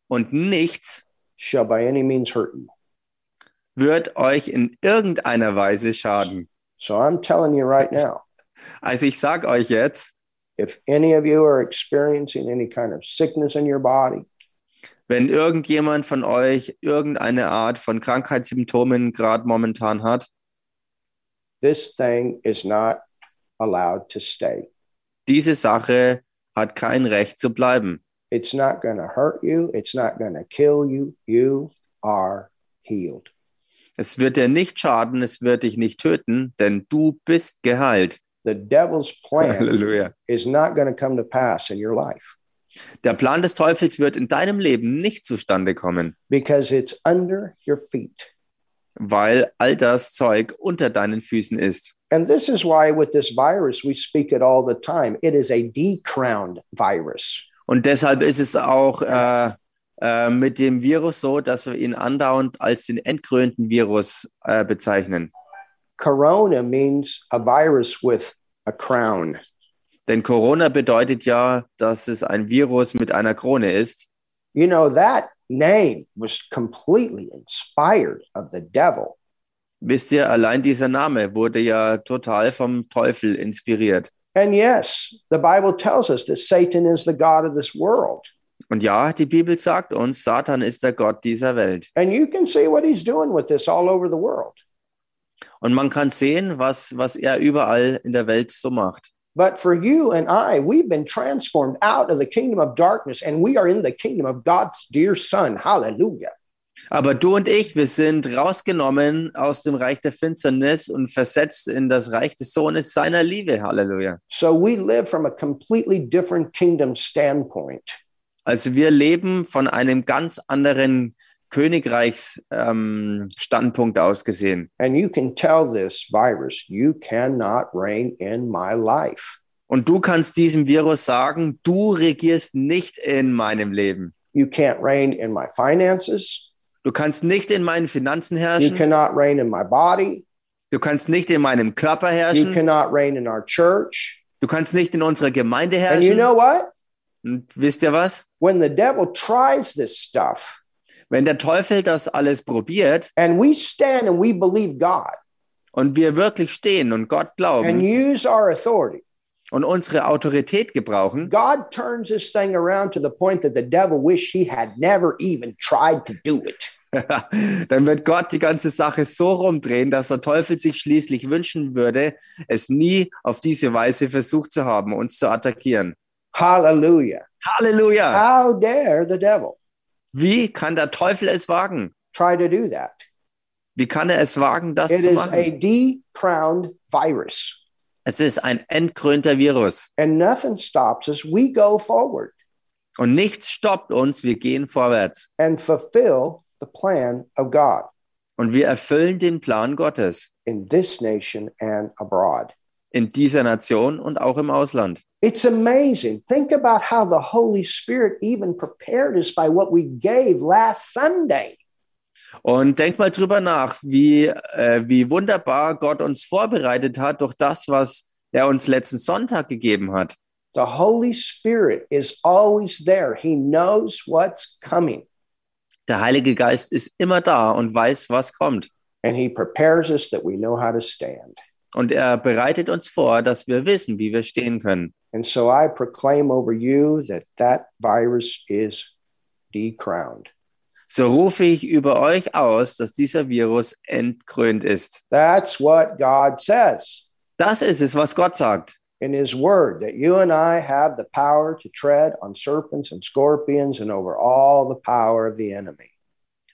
Speaker 2: und nichts
Speaker 1: shall by any means hurt you.
Speaker 2: wird euch in irgendeiner Weise schaden.
Speaker 1: So I'm telling you right now,
Speaker 2: Also ich sage euch jetzt,
Speaker 1: if any of you are experiencing any kind of sickness in your body,
Speaker 2: wenn irgendjemand von euch irgendeine Art von Krankheitssymptomen gerade momentan hat,
Speaker 1: this thing is not allowed to stay.
Speaker 2: diese Sache hat kein Recht zu bleiben.
Speaker 1: It's not going to hurt you. It's not going to kill you. You are healed.
Speaker 2: Es wird dir nicht schaden, es wird dich nicht töten, denn du bist geheilt.
Speaker 1: The devil's plan
Speaker 2: Halleluja.
Speaker 1: is not going to come to pass in your life
Speaker 2: Der Plan des Teufels wird in deinem Leben nicht zustande kommen,
Speaker 1: because it's under your feet.
Speaker 2: Weil all das Zeug unter deinen Füßen ist.
Speaker 1: And this is why, with this virus, we speak it all the time. It is a decrowned virus.
Speaker 2: Und deshalb ist es auch äh, äh, mit dem Virus so, dass wir ihn andauernd als den entkrönten Virus äh, bezeichnen.
Speaker 1: Corona means a virus with a crown.
Speaker 2: Denn Corona bedeutet ja, dass es ein Virus mit einer Krone ist.
Speaker 1: You know, that name was completely inspired of the devil.
Speaker 2: Wisst ihr, allein dieser Name wurde ja total vom Teufel inspiriert.
Speaker 1: And yes, the Bible tells us that Satan is the God of this world.
Speaker 2: Und ja, die Bibel sagt uns, Satan ist der Gott dieser Welt.
Speaker 1: And you can see what he's doing with this all over the world.
Speaker 2: Und man kann sehen, was, was er überall in der Welt so macht.
Speaker 1: But for you and I, we've been transformed out of the kingdom of darkness and we are in the kingdom of God's dear Son. Hallelujah.
Speaker 2: Aber du und ich, wir sind rausgenommen aus dem Reich der Finsternis und versetzt in das Reich des Sohnes seiner Liebe. Halleluja.
Speaker 1: So we live from a completely different kingdom standpoint.
Speaker 2: Also wir leben von einem ganz anderen Königreichsstandpunkt ähm, Standpunkt aus gesehen.
Speaker 1: And you can tell this virus, you cannot reign in my life.
Speaker 2: Und du kannst diesem Virus sagen, du regierst nicht in meinem Leben.
Speaker 1: You can't reign in my finances.
Speaker 2: Du kannst nicht in meinen Finanzen
Speaker 1: You
Speaker 2: herrschen.
Speaker 1: cannot reign in my body.
Speaker 2: Du kannst nicht in meinem Körper
Speaker 1: You
Speaker 2: herrschen.
Speaker 1: cannot reign in our church.
Speaker 2: Du kannst nicht in unserer Gemeinde
Speaker 1: And you
Speaker 2: herrschen.
Speaker 1: know what?
Speaker 2: Und wisst ihr was?
Speaker 1: When the devil tries this stuff
Speaker 2: Wenn der Teufel das alles probiert
Speaker 1: and we stand and we believe God
Speaker 2: und wir wirklich stehen und Gott
Speaker 1: and
Speaker 2: glauben
Speaker 1: use our authority,
Speaker 2: und unsere Autorität gebrauchen,
Speaker 1: God turns this thing around to the point that the devil wish he had never even tried to do it.
Speaker 2: dann wird Gott die ganze Sache so rumdrehen, dass der Teufel sich schließlich wünschen würde, es nie auf diese Weise versucht zu haben, uns zu attackieren.
Speaker 1: Hallelujah.
Speaker 2: Halleluja!
Speaker 1: How dare the devil
Speaker 2: Wie kann der Teufel es wagen?
Speaker 1: try to do that?
Speaker 2: Wie kann er es wagen, das
Speaker 1: It
Speaker 2: zu
Speaker 1: is a
Speaker 2: machen?
Speaker 1: decrowned virus,
Speaker 2: Es ist ein entkrönter Virus
Speaker 1: and nothing stops us. We go forward
Speaker 2: und nichts stoppt uns. Wir gehen vorwärts
Speaker 1: and fulfill the plan of God
Speaker 2: und wir erfüllen den Plan Gottes
Speaker 1: in this nation and abroad.
Speaker 2: In dieser Nation und auch im Ausland.
Speaker 1: It's amazing. Think about how the Holy Spirit even prepared us by what we gave last Sunday.
Speaker 2: Und denk mal drüber nach, wie, äh, wie wunderbar Gott uns vorbereitet hat durch das, was er uns letzten Sonntag gegeben hat.
Speaker 1: The Holy Spirit is always there. He knows what's coming
Speaker 2: Der Heilige Geist ist immer da und weiß, was kommt.
Speaker 1: and he prepares us that we know how to stand.
Speaker 2: Und er bereitet uns vor, dass wir wissen, wie wir stehen können.
Speaker 1: And so I proclaim over you that that virus is decrowned.
Speaker 2: So rufe ich über euch aus, dass dieser Virus entkrönt ist.
Speaker 1: That's what God says
Speaker 2: Das ist es, was Gott sagt.
Speaker 1: in his word that you and I have the power to tread on serpents and scorpions and over all the power of the enemy.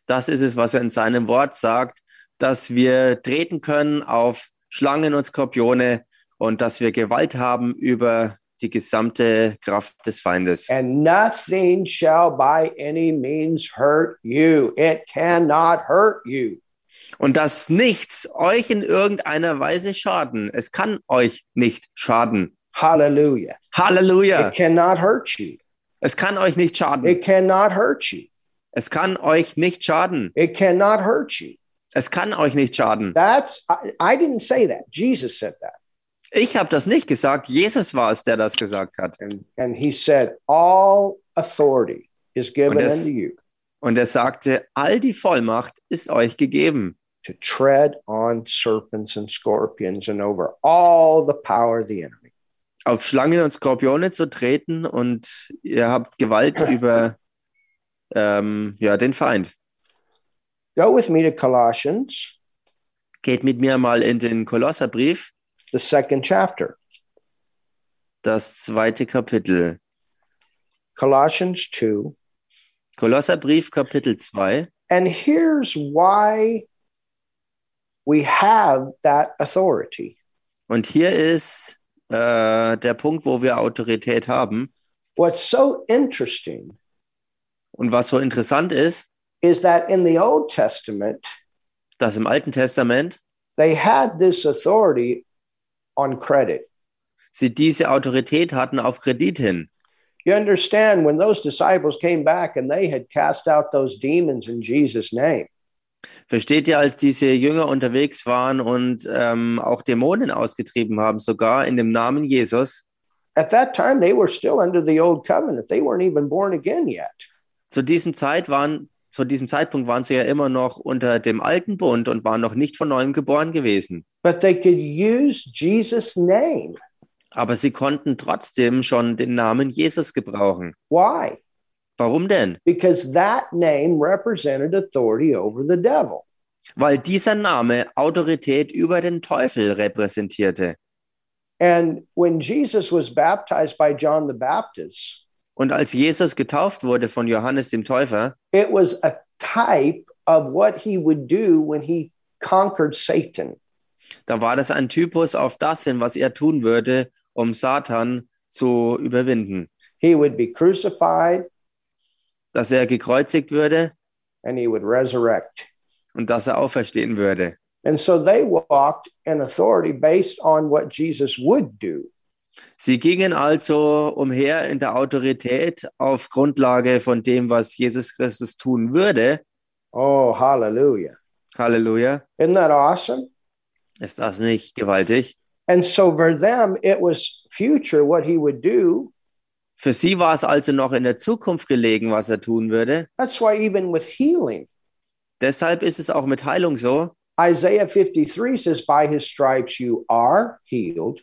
Speaker 2: Das ist es, was er in seinem Wort sagt, dass wir treten können auf Schlangen und Skorpione und dass wir Gewalt haben über die gesamte Kraft des Feindes.
Speaker 1: And nothing shall by any means hurt you. It cannot hurt you.
Speaker 2: Und dass nichts euch in irgendeiner Weise schaden. Es kann euch nicht schaden.
Speaker 1: Hallelujah.
Speaker 2: Halleluja.
Speaker 1: It cannot hurt you.
Speaker 2: Es kann euch nicht schaden.
Speaker 1: It cannot hurt you.
Speaker 2: Es kann euch nicht schaden.
Speaker 1: It cannot hurt you.
Speaker 2: Es kann euch nicht schaden.
Speaker 1: That's I, I didn't say that. Jesus said that.
Speaker 2: Ich habe das nicht gesagt. Jesus war es, der das gesagt hat.
Speaker 1: And and he said, All authority is given
Speaker 2: Und es-
Speaker 1: unto you
Speaker 2: Und er sagte, all die Vollmacht ist euch gegeben,
Speaker 1: to tread on serpents and scorpions and over all the power of the enemy.
Speaker 2: auf Schlangen und Skorpione zu treten und ihr habt Gewalt über ähm, ja, den Feind.
Speaker 1: Go with me to Colossians,
Speaker 2: Geht mit mir mal in den Kolosserbrief,
Speaker 1: the second chapter.
Speaker 2: das zweite Kapitel.
Speaker 1: Colossians 2.
Speaker 2: Kolosserbrief, Kapitel 2.
Speaker 1: And here's why we have that authority.
Speaker 2: Und hier ist äh, der Punkt, wo wir Autorität haben.
Speaker 1: What's so interesting
Speaker 2: Und was so interessant ist,
Speaker 1: is that in the Old Testament,
Speaker 2: dass im Alten Testament
Speaker 1: they had this authority on credit.
Speaker 2: sie diese Autorität hatten auf Kredit hin.
Speaker 1: You understand when those disciples came back and they had cast out those demons in Jesus' name,
Speaker 2: Versteht ihr, als diese Jünger unterwegs waren und ähm, auch Dämonen ausgetrieben haben, sogar in dem Namen Jesus,
Speaker 1: at that time they were still under the old covenant. They weren't even born again yet.
Speaker 2: zu diesem, Zeit waren, zu diesem Zeitpunkt waren sie ja immer noch unter dem alten Bund und waren noch nicht von neuem geboren gewesen.
Speaker 1: But they could use Jesus' name.
Speaker 2: Aber sie konnten trotzdem schon den Namen Jesus gebrauchen.
Speaker 1: Why?
Speaker 2: Warum denn?
Speaker 1: Because that name represented authority over the devil.
Speaker 2: Weil dieser Name Autorität über den Teufel repräsentierte.
Speaker 1: And when Jesus was baptized by John the Baptist,
Speaker 2: Und als Jesus getauft wurde von Johannes dem Täufer,
Speaker 1: it was a type of what he would do when he conquered Satan.
Speaker 2: da war das ein Typus auf das hin, was er tun würde, um Satan zu überwinden.
Speaker 1: He would be crucified
Speaker 2: Dass er gekreuzigt würde
Speaker 1: and he would resurrect.
Speaker 2: und dass er auferstehen würde.
Speaker 1: And so they walked in authority based on what Jesus would do.
Speaker 2: Sie gingen also umher in der Autorität auf Grundlage von dem, was Jesus Christus tun würde.
Speaker 1: Oh, hallelujah.
Speaker 2: Halleluja.
Speaker 1: Isn't that awesome?
Speaker 2: Ist das nicht gewaltig?
Speaker 1: And so for them, it was future what he would do.
Speaker 2: Für sie war es also noch in der Zukunft gelegen, was er tun würde.
Speaker 1: That's why, even with healing,
Speaker 2: Deshalb ist es auch mit Heilung so.
Speaker 1: Isaiah 53 says, By his stripes you are healed.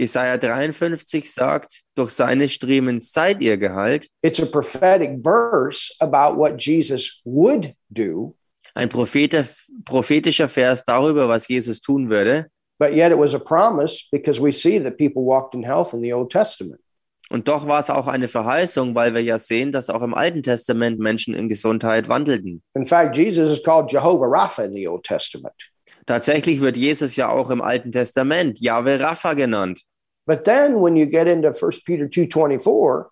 Speaker 2: Jesaja 53 sagt, durch seine Striemen seid ihr geheilt.
Speaker 1: It's a prophetic verse about what Jesus would do,
Speaker 2: Ein prophetischer Vers darüber, was Jesus tun würde.
Speaker 1: but yet it was a promise because we see that people walked in health in the Old Testament.
Speaker 2: Und doch war es auch eine Verheißung, weil wir ja sehen, dass auch im Alten Testament Menschen in Gesundheit wandelten.
Speaker 1: In fact, Jesus is called Jehovah Rapha in the Old Testament.
Speaker 2: Tatsächlich wird Jesus ja auch im Alten Testament Jahwe Rapha genannt.
Speaker 1: But then when you get into 1 Peter 2:24,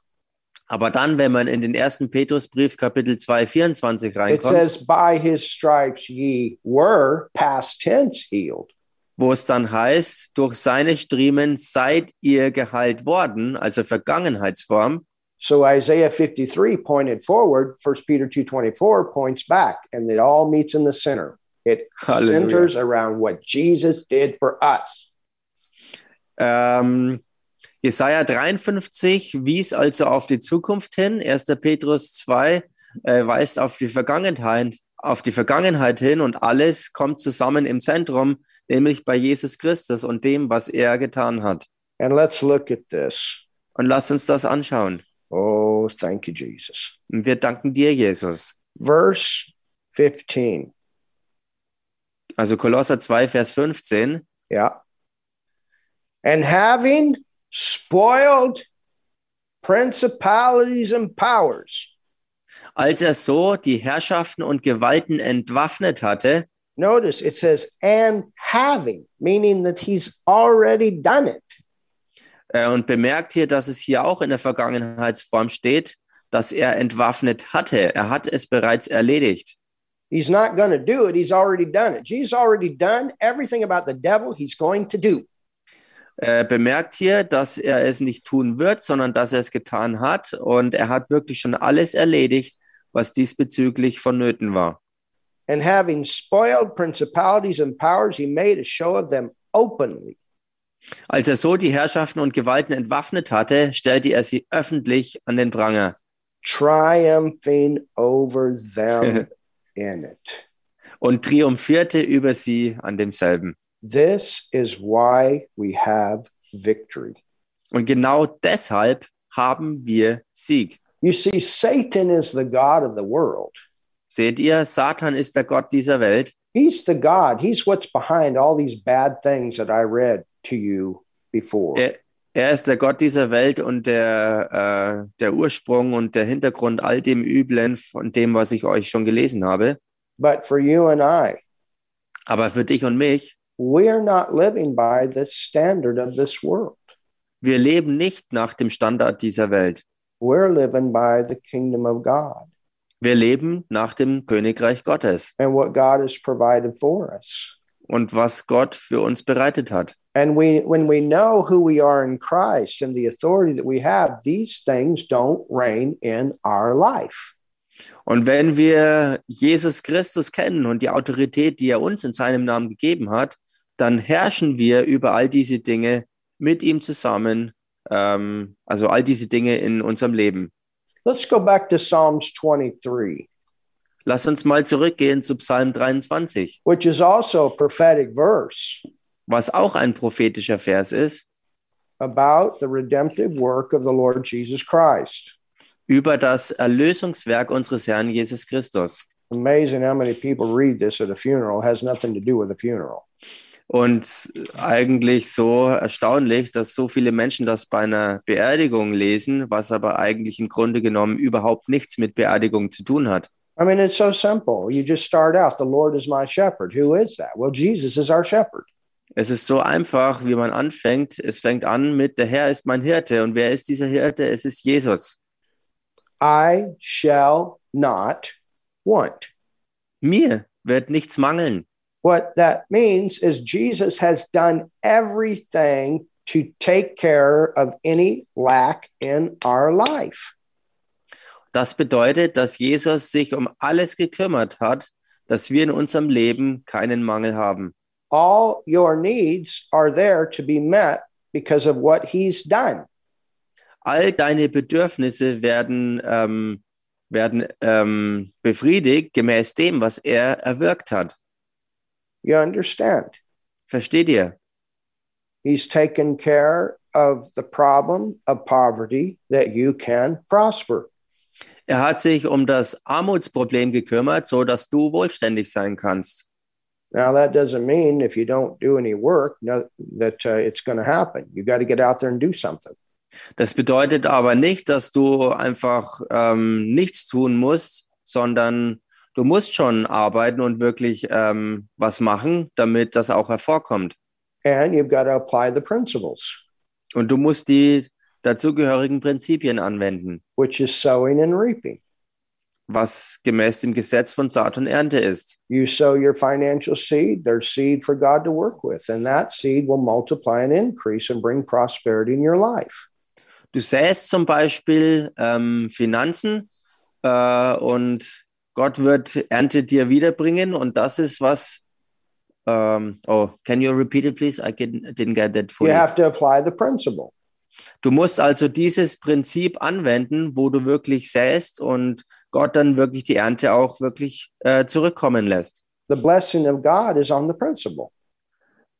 Speaker 2: Aber dann, wenn man in den ersten Petrusbrief Kapitel 2, 24
Speaker 1: it says, By his stripes ye were past tense healed.
Speaker 2: wo es dann heißt, durch seine Striemen seid ihr geheilt worden, also Vergangenheitsform.
Speaker 1: So Isaiah 53 pointed forward, 1 Peter 2:24 points back, and it all meets in the center. It
Speaker 2: Hallelujah.
Speaker 1: centers around what Jesus did for us.
Speaker 2: Ähm, Jesaja 53 wies also auf die Zukunft hin. 1. Petrus 2 äh, weist auf die Vergangenheit, auf die Vergangenheit hin und alles kommt zusammen im Zentrum, nämlich bei Jesus Christus und dem, was er getan hat.
Speaker 1: And let's look at this.
Speaker 2: Und lasst uns das anschauen.
Speaker 1: Oh, thank you, Jesus.
Speaker 2: Und wir danken dir, Jesus.
Speaker 1: Verse 15.
Speaker 2: Also Kolosser 2, Vers 15.
Speaker 1: Yeah. And having spoiled principalities and powers.
Speaker 2: Als er so die Herrschaften und Gewalten entwaffnet hatte,
Speaker 1: Notice it says, and having, meaning that he's already done it.
Speaker 2: äh, und bemerkt hier, dass es hier auch in der Vergangenheitsform steht, dass er entwaffnet hatte. Er hat es bereits erledigt.
Speaker 1: He's not going to do it. He's already done it. Jesus already done everything about the devil he's going to do.
Speaker 2: Er bemerkt hier, dass er es nicht tun wird, sondern dass er es getan hat. Und er hat wirklich schon alles erledigt, was diesbezüglich vonnöten war.
Speaker 1: And having spoiled principalities and powers, he made a show of them openly.
Speaker 2: Als er so die Herrschaften und Gewalten entwaffnet hatte, stellte er sie öffentlich an den Pranger
Speaker 1: triumphing over them in it.
Speaker 2: und triumphierte über sie an demselben.
Speaker 1: This is why we have victory.
Speaker 2: Und genau deshalb haben wir Sieg.
Speaker 1: You see, Satan is the God of the world.
Speaker 2: Seht ihr, Satan ist der Gott dieser Welt.
Speaker 1: He's the God. He's what's behind all these bad things that I read to you before.
Speaker 2: Er, er ist der Gott dieser Welt und der, äh, der Ursprung und der Hintergrund all dem Üblen von dem, was ich euch schon gelesen habe.
Speaker 1: But for you and I,
Speaker 2: Aber für dich und mich,
Speaker 1: we're not living by the standard of this world.
Speaker 2: wir leben nicht nach dem Standard dieser Welt.
Speaker 1: We're living by the kingdom of God
Speaker 2: Wir leben nach dem Königreich Gottes
Speaker 1: and what God has provided for us.
Speaker 2: und was Gott für uns bereitet hat.
Speaker 1: And we, when we know who we are in Christ and the authority that we have, these things don't reign in our life.
Speaker 2: Und wenn wir Jesus Christus kennen und die Autorität, die er uns in seinem Namen gegeben hat, dann herrschen wir über all diese Dinge mit ihm zusammen, ähm, also all diese Dinge in unserem Leben.
Speaker 1: Let's go back to Psalms 23,
Speaker 2: Lass uns mal zurückgehen zu Psalm 23,
Speaker 1: which is also a prophetic verse
Speaker 2: was auch ein prophetischer Vers ist,
Speaker 1: about the redemptive work of the Lord Jesus Christ.
Speaker 2: Über das Erlösungswerk unseres Herrn Jesus Christus.
Speaker 1: Amazing how many people read this at a funeral, It has nothing to do with a funeral.
Speaker 2: Und eigentlich so erstaunlich, dass so viele Menschen das bei einer Beerdigung lesen, was aber eigentlich im Grunde genommen überhaupt nichts mit Beerdigung zu tun hat.
Speaker 1: I mean, it's so simple. You just start out, the Lord is my shepherd. Who is that? Well, Jesus is our shepherd.
Speaker 2: Es ist so einfach, wie man anfängt. Es fängt an mit, der Herr ist mein Hirte. Und wer ist dieser Hirte? Es ist Jesus.
Speaker 1: I shall not want.
Speaker 2: Mir wird nichts mangeln.
Speaker 1: What that means is Jesus has done everything to take care of any lack in our life.
Speaker 2: Das bedeutet, dass Jesus sich um alles gekümmert hat, dass wir in unserem Leben keinen Mangel haben.
Speaker 1: All your needs are there to be met because of what he's done.
Speaker 2: All deine Bedürfnisse werden, ähm, werden ähm, befriedigt gemäß dem, was er erwirkt hat.
Speaker 1: You understand?
Speaker 2: Versteht ihr?
Speaker 1: He's taken care of the problem of poverty that you can prosper.
Speaker 2: Er hat sich um das Armutsproblem gekümmert, so dass du wohlständig sein kannst.
Speaker 1: Now, that doesn't mean if you don't do any work no, that uh, it's going to happen. You got to get out there and do something.
Speaker 2: Das bedeutet aber nicht, dass du einfach ähm, nichts tun musst, sondern du musst schon arbeiten und wirklich ähm, was machen, damit das auch hervorkommt.
Speaker 1: And you've got to apply the principles,
Speaker 2: Und du musst die dazugehörigen Prinzipien anwenden,
Speaker 1: which is sowing and reaping.
Speaker 2: was gemäß dem Gesetz von Saat und Ernte ist.
Speaker 1: You sow your financial seed, there's seed for God to work with, and that seed will multiply and increase and bring prosperity in your life.
Speaker 2: Du säst zum Beispiel ähm, Finanzen äh, und Gott wird Ernte dir wiederbringen und das ist was. Ähm, oh, can you repeat it, please? I can, didn't get that
Speaker 1: You
Speaker 2: fully.
Speaker 1: have to apply the principle.
Speaker 2: Du musst also dieses Prinzip anwenden, wo du wirklich säst und Gott dann wirklich die Ernte auch wirklich äh, zurückkommen lässt.
Speaker 1: The blessing of God is on the principle.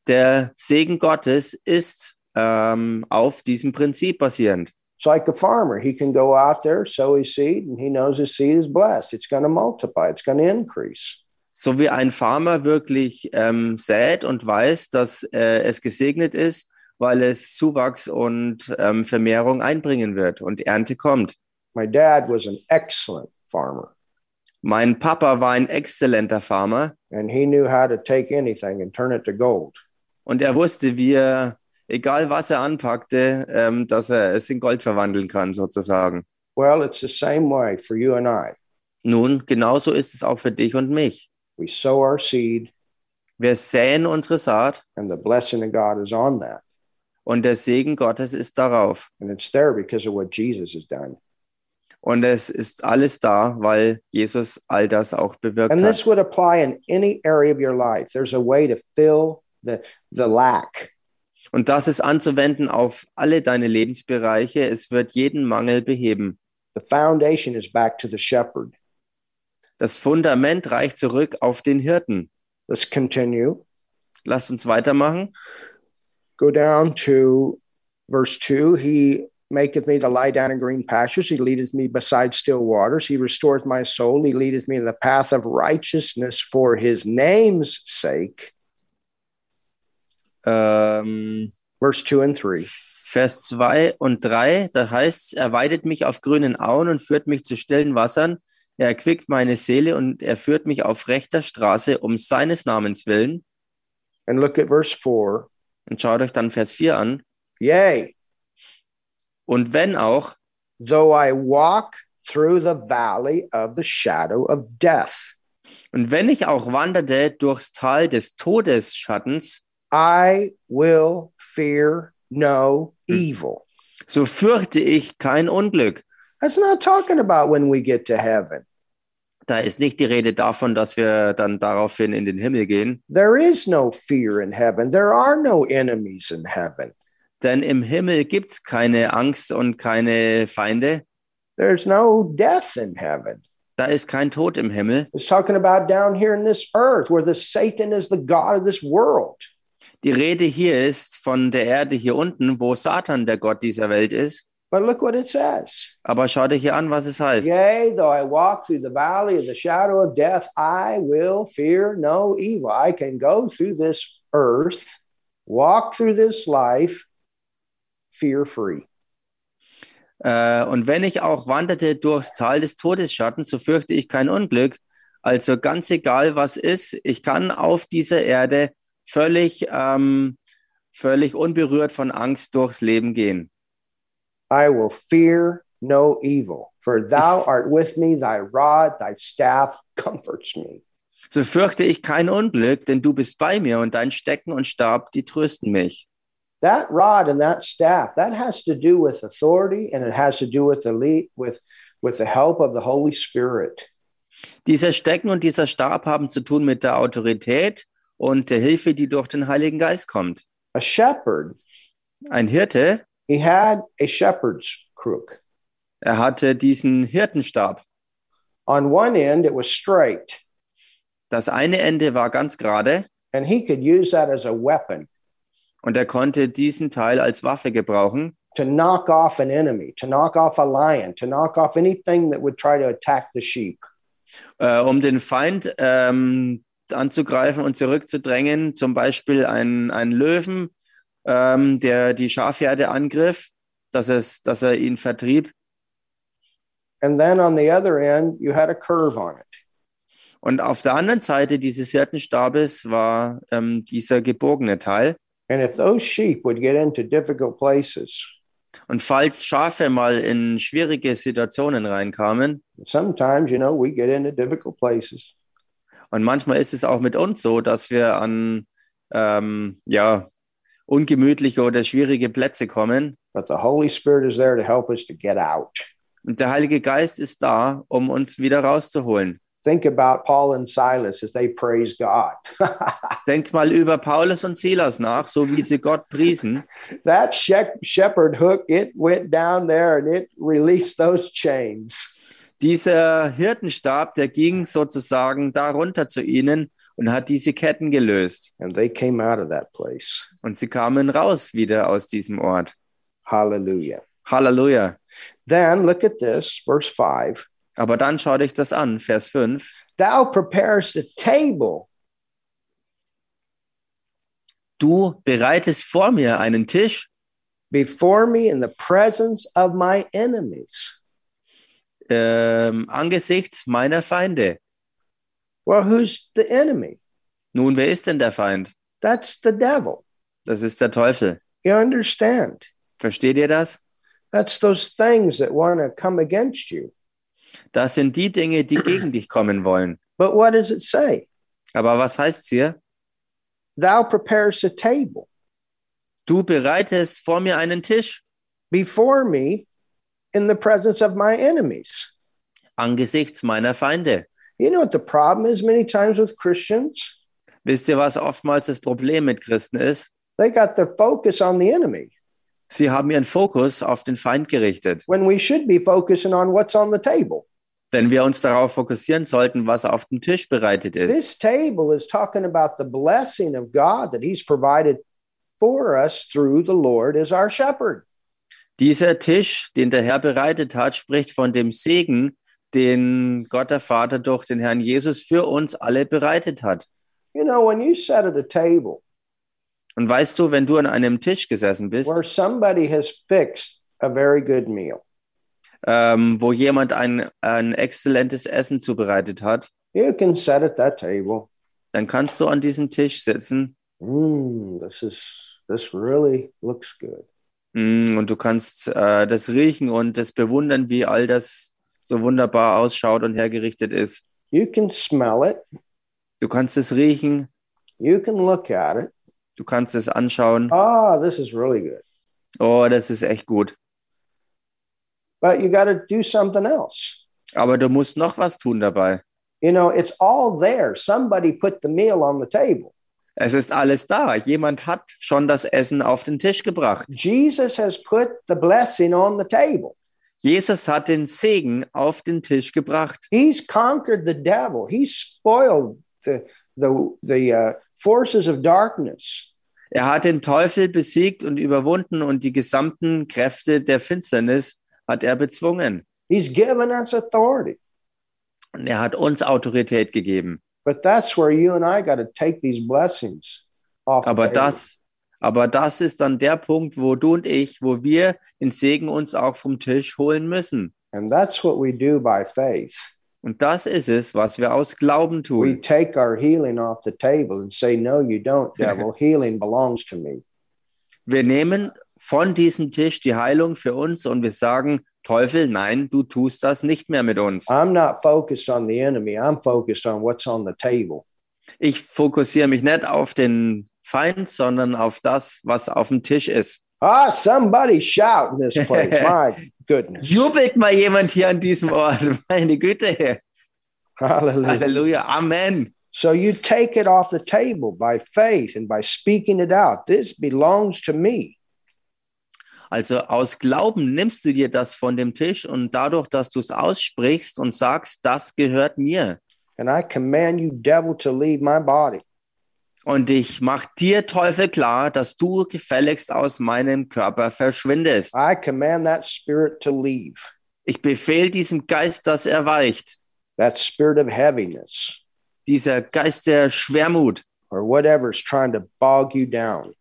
Speaker 2: Der Segen Gottes ist ähm, auf diesem Prinzip basierend.
Speaker 1: It's like a farmer. He can go out there, sow his seed, and he knows his seed is blessed. It's going to multiply, it's going to increase.
Speaker 2: So wie ein Farmer wirklich ähm, sät und weiß, dass äh, es gesegnet ist, weil es Zuwachs und ähm, Vermehrung einbringen wird und Ernte kommt.
Speaker 1: My dad was an excellent farmer,
Speaker 2: Mein Papa war ein exzellenter Farmer
Speaker 1: and he knew how to take anything and turn it to gold.
Speaker 2: und er wusste, wie er, egal was er anpackte, ähm, dass er es in Gold verwandeln kann, sozusagen.
Speaker 1: Well, it's the same way for you and I.
Speaker 2: Nun, genauso ist es auch für dich und mich.
Speaker 1: We sow our seed,
Speaker 2: Wir säen unsere Saat
Speaker 1: and the blessing of God is on that.
Speaker 2: und der Segen Gottes ist darauf.
Speaker 1: And it's there because of what Jesus has done.
Speaker 2: Und es ist alles da, weil Jesus all das auch bewirkt
Speaker 1: And
Speaker 2: hat.
Speaker 1: this would apply in any area of your life. There's a way to fill the, the lack.
Speaker 2: Und das ist anzuwenden auf alle deine Lebensbereiche. Es wird jeden Mangel beheben.
Speaker 1: The foundation is back to the shepherd.
Speaker 2: Das Fundament reicht zurück auf den Hirten.
Speaker 1: Let's continue.
Speaker 2: Lasst uns weitermachen.
Speaker 1: Go down to verse 2. He maketh me to lie down in green pastures. He leadeth me beside still waters. He restoreth my soul. He leadeth me in the path of righteousness for his name's sake.
Speaker 2: Ähm,
Speaker 1: Verse 2 and 3.
Speaker 2: Vers 2 und 3, da heißt es, er weidet mich auf grünen Auen und führt mich zu stillen Wassern. Er erquickt meine Seele und er führt mich auf rechter Straße um seines Namens willen.
Speaker 1: And look at verse 4.
Speaker 2: Und schaut euch dann Vers 4 an.
Speaker 1: Yea,
Speaker 2: Und wenn auch,
Speaker 1: though I walk through the valley of the shadow of death,
Speaker 2: und wenn ich auch wanderte durchs Tal des Todesschattens,
Speaker 1: I will fear no hm. evil.
Speaker 2: so fürchte ich kein Unglück.
Speaker 1: That's not talking about when we get to heaven.
Speaker 2: Da ist nicht die Rede davon, dass wir dann daraufhin in den Himmel gehen,
Speaker 1: There is no fear in heaven. There are no enemies in heaven.
Speaker 2: denn im Himmel gibt's keine Angst und keine Feinde.
Speaker 1: There's no death in heaven.
Speaker 2: Da ist kein Tod im Himmel.
Speaker 1: It's talking about down here in this earth where the Satan is the God of this world.
Speaker 2: Die Rede hier ist von der Erde hier unten, wo Satan der Gott dieser Welt ist.
Speaker 1: But look what it says.
Speaker 2: Aber schau dir hier an, was es heißt.
Speaker 1: Yea, though I walk through the valley of the shadow of death, I will fear no evil. I can go through this earth, walk through this life, fear free.
Speaker 2: Äh, und wenn ich auch wanderte durchs Tal des Todesschattens, so fürchte ich kein Unglück. Also ganz egal, was ist, ich kann auf dieser Erde völlig, ähm, völlig unberührt von Angst durchs Leben gehen.
Speaker 1: I will fear no evil, for thou art with me, thy rod, thy staff comforts me.
Speaker 2: So fürchte ich kein Unglück, denn du bist bei mir und dein Stecken und Stab, die trösten mich.
Speaker 1: That rod and that staff, that has to do with authority and it has to do with the lead, with with the help of the Holy Spirit.
Speaker 2: Dieser Stecken und dieser Stab haben zu tun mit der Autorität und der Hilfe, die durch den Heiligen Geist kommt.
Speaker 1: A shepherd,
Speaker 2: Ein Hirte,
Speaker 1: he had a shepherd's crook.
Speaker 2: er hatte diesen Hirtenstab.
Speaker 1: On one end, it was straight,
Speaker 2: Das eine Ende war ganz gerade
Speaker 1: and he could use that as a weapon
Speaker 2: und er konnte diesen Teil als Waffe gebrauchen,
Speaker 1: to knock off an enemy, to knock off a lion, to knock off anything that would try to attack the sheep.
Speaker 2: äh, um den Feind ähm, anzugreifen und zurückzudrängen. Zum Beispiel ein, ein Löwen, ähm, der die Schafherde angriff, dass, es, dass er ihn vertrieb.
Speaker 1: And then on the other end, you had a curve on it.
Speaker 2: Und auf der anderen Seite dieses Hirtenstabes war ähm, dieser gebogene Teil.
Speaker 1: And if those sheep would get into difficult places,
Speaker 2: Und falls Schafe mal in schwierige Situationen reinkamen,
Speaker 1: sometimes, you know, we get into difficult places.
Speaker 2: Und manchmal ist es auch mit uns so, dass wir an ähm, ja, ungemütliche oder schwierige Plätze kommen.
Speaker 1: But the Holy Spirit is there to help us to get out.
Speaker 2: Und der Heilige Geist ist da, um uns wieder rauszuholen.
Speaker 1: Think about Paul and Silas as they praise God.
Speaker 2: Denkt mal über Paulus und Silas nach, so wie sie Gott priesen.
Speaker 1: that shep- shepherd hook, it went down there and it released those chains.
Speaker 2: Dieser Hirtenstab, der ging sozusagen darunter zu ihnen und hat diese Ketten gelöst.
Speaker 1: And they came out of that place.
Speaker 2: Und sie kamen raus wieder aus diesem Ort.
Speaker 1: Hallelujah.
Speaker 2: Halleluja.
Speaker 1: Then look at this, verse 5.
Speaker 2: Aber dann schau dich das an, Vers 5.
Speaker 1: Thou preparest a table
Speaker 2: Du bereitest vor mir einen Tisch
Speaker 1: before me in the presence of my enemies.
Speaker 2: Ähm, angesichts meiner Feinde.
Speaker 1: Well, who's the enemy?
Speaker 2: Nun, wer ist denn der Feind?
Speaker 1: That's the devil.
Speaker 2: Das ist der Teufel.
Speaker 1: You understand?
Speaker 2: Versteht ihr das?
Speaker 1: That's those things that want to come against you.
Speaker 2: Das sind die Dinge, die gegen dich kommen wollen.
Speaker 1: But what does it say?
Speaker 2: Aber was heißt hier?
Speaker 1: Thou preparest a table
Speaker 2: Du bereitest vor mir einen Tisch
Speaker 1: before me in the presence of my enemies.
Speaker 2: angesichts meiner Feinde.
Speaker 1: You know what the problem is many times with Christians?
Speaker 2: Wisst ihr, was oftmals das Problem mit Christen ist?
Speaker 1: They got their focus on the enemy
Speaker 2: Sie haben ihren Fokus auf den Feind gerichtet.
Speaker 1: when we should be focusing on what's on the table.
Speaker 2: Wenn wir uns darauf fokussieren sollten, was auf dem Tisch bereitet ist.
Speaker 1: This table is talking about the blessing of God that He's provided for us through the Lord as our shepherd.
Speaker 2: Dieser Tisch, den der Herr bereitet hat, spricht von dem Segen, den Gott der Vater durch den Herrn Jesus für uns alle bereitet hat.
Speaker 1: You know, when you sit at a table
Speaker 2: Und weißt du, wenn du an einem Tisch gesessen bist,
Speaker 1: where somebody has fixed a very good meal,
Speaker 2: ähm, wo jemand ein, ein exzellentes Essen zubereitet hat,
Speaker 1: you can sit at that table.
Speaker 2: dann kannst du an diesem Tisch sitzen
Speaker 1: Mm, this is this really looks good.
Speaker 2: Mm, und du kannst äh, das riechen und das bewundern, wie all das so wunderbar ausschaut und hergerichtet ist.
Speaker 1: You can smell it.
Speaker 2: Du kannst es riechen,
Speaker 1: You can look at it.
Speaker 2: du kannst es anschauen.
Speaker 1: Ah, this is really good.
Speaker 2: Oh, das ist echt gut.
Speaker 1: But you got to do something else.
Speaker 2: Aber du musst noch was tun dabei.
Speaker 1: You know, it's all there. Somebody put the meal on the table.
Speaker 2: Es ist alles da. Jemand hat schon das Essen auf den Tisch gebracht.
Speaker 1: Jesus has put the blessing on the table.
Speaker 2: Jesus hat den Segen auf den Tisch gebracht.
Speaker 1: He's conquered the devil. He's spoiled the the the uh, forces of darkness.
Speaker 2: Er hat den Teufel besiegt und überwunden und die gesamten Kräfte der Finsternis hat er bezwungen.
Speaker 1: He's given us authority.
Speaker 2: Und er hat uns Autorität gegeben.
Speaker 1: But that's where you and I got to take these blessings off.
Speaker 2: Aber das, aber das ist dann der Punkt, wo du und ich, wo wir den Segen uns auch vom Tisch holen müssen.
Speaker 1: and that's what we do by faith.
Speaker 2: Und das ist es, was wir aus Glauben
Speaker 1: We
Speaker 2: tun.
Speaker 1: take our healing off the table and say, "No, you don't, devil. healing belongs to me."
Speaker 2: Wir nehmen von diesem Tisch die Heilung für uns und wir sagen, Teufel, nein, du tust das nicht mehr mit uns.
Speaker 1: I'm not focused on the enemy. I'm focused on what's on the table.
Speaker 2: Ich fokussiere mich nicht auf den Feind, sondern auf das, was auf dem Tisch ist.
Speaker 1: Ah, somebody shout in this place. My goodness.
Speaker 2: Jubelt mal jemand hier an diesem Ort. Meine Güte.
Speaker 1: Hallelujah.
Speaker 2: Halleluja. Amen.
Speaker 1: So you take it off the table by faith and by speaking it out. This belongs to me.
Speaker 2: Also aus Glauben nimmst du dir das von dem Tisch und dadurch, dass du es aussprichst und sagst, das gehört mir.
Speaker 1: And I command you, devil, to leave my body.
Speaker 2: Und ich mach dir, Teufel, klar, dass du gefälligst aus meinem Körper verschwindest.
Speaker 1: I command that spirit to leave.
Speaker 2: Ich befehle diesem Geist, dass er weicht.
Speaker 1: That spirit of heaviness
Speaker 2: Dieser Geist der Schwermut
Speaker 1: or whatever's trying to bog you down.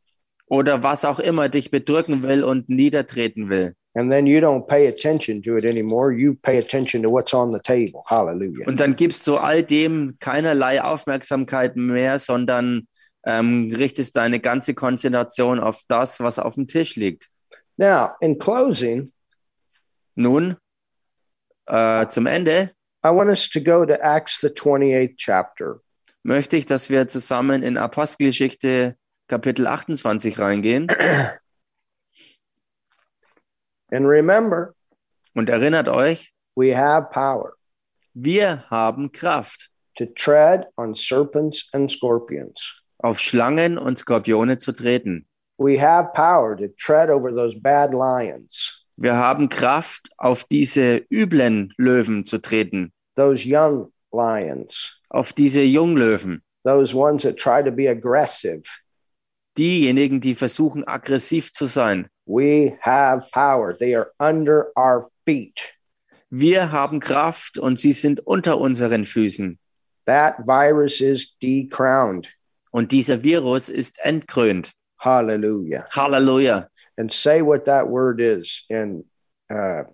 Speaker 2: Oder was auch immer dich bedrücken will und niedertreten will.
Speaker 1: And then you don't pay attention to it anymore. You pay attention to what's on the table. Hallelujah.
Speaker 2: Und dann gibst du all dem keinerlei Aufmerksamkeit mehr, sondern ähm, richtest deine ganze Konzentration auf das, was auf dem Tisch liegt.
Speaker 1: Now, in closing,
Speaker 2: Nun, äh, zum Ende
Speaker 1: I want us to go to Acts, the 28th chapter.
Speaker 2: möchte ich, dass wir zusammen in Apostelgeschichte Kapitel 28 reingehen.
Speaker 1: And remember,
Speaker 2: Und erinnert euch,
Speaker 1: we have power
Speaker 2: wir haben Kraft,
Speaker 1: to tread on serpents and scorpions.
Speaker 2: auf Schlangen und Skorpione zu treten.
Speaker 1: We have power to tread over those bad lions,
Speaker 2: Wir haben Kraft, auf diese üblen Löwen zu treten,
Speaker 1: those young lions,
Speaker 2: auf diese Junglöwen,
Speaker 1: those ones that try to be aggressive.
Speaker 2: Diejenigen, die versuchen, aggressiv zu sein.
Speaker 1: We have power. They are under our feet.
Speaker 2: Wir haben Kraft und sie sind unter unseren Füßen.
Speaker 1: That virus is decrowned.
Speaker 2: Und dieser Virus ist entkrönt.
Speaker 1: Hallelujah.
Speaker 2: Halleluja.
Speaker 1: And say what that word is in uh,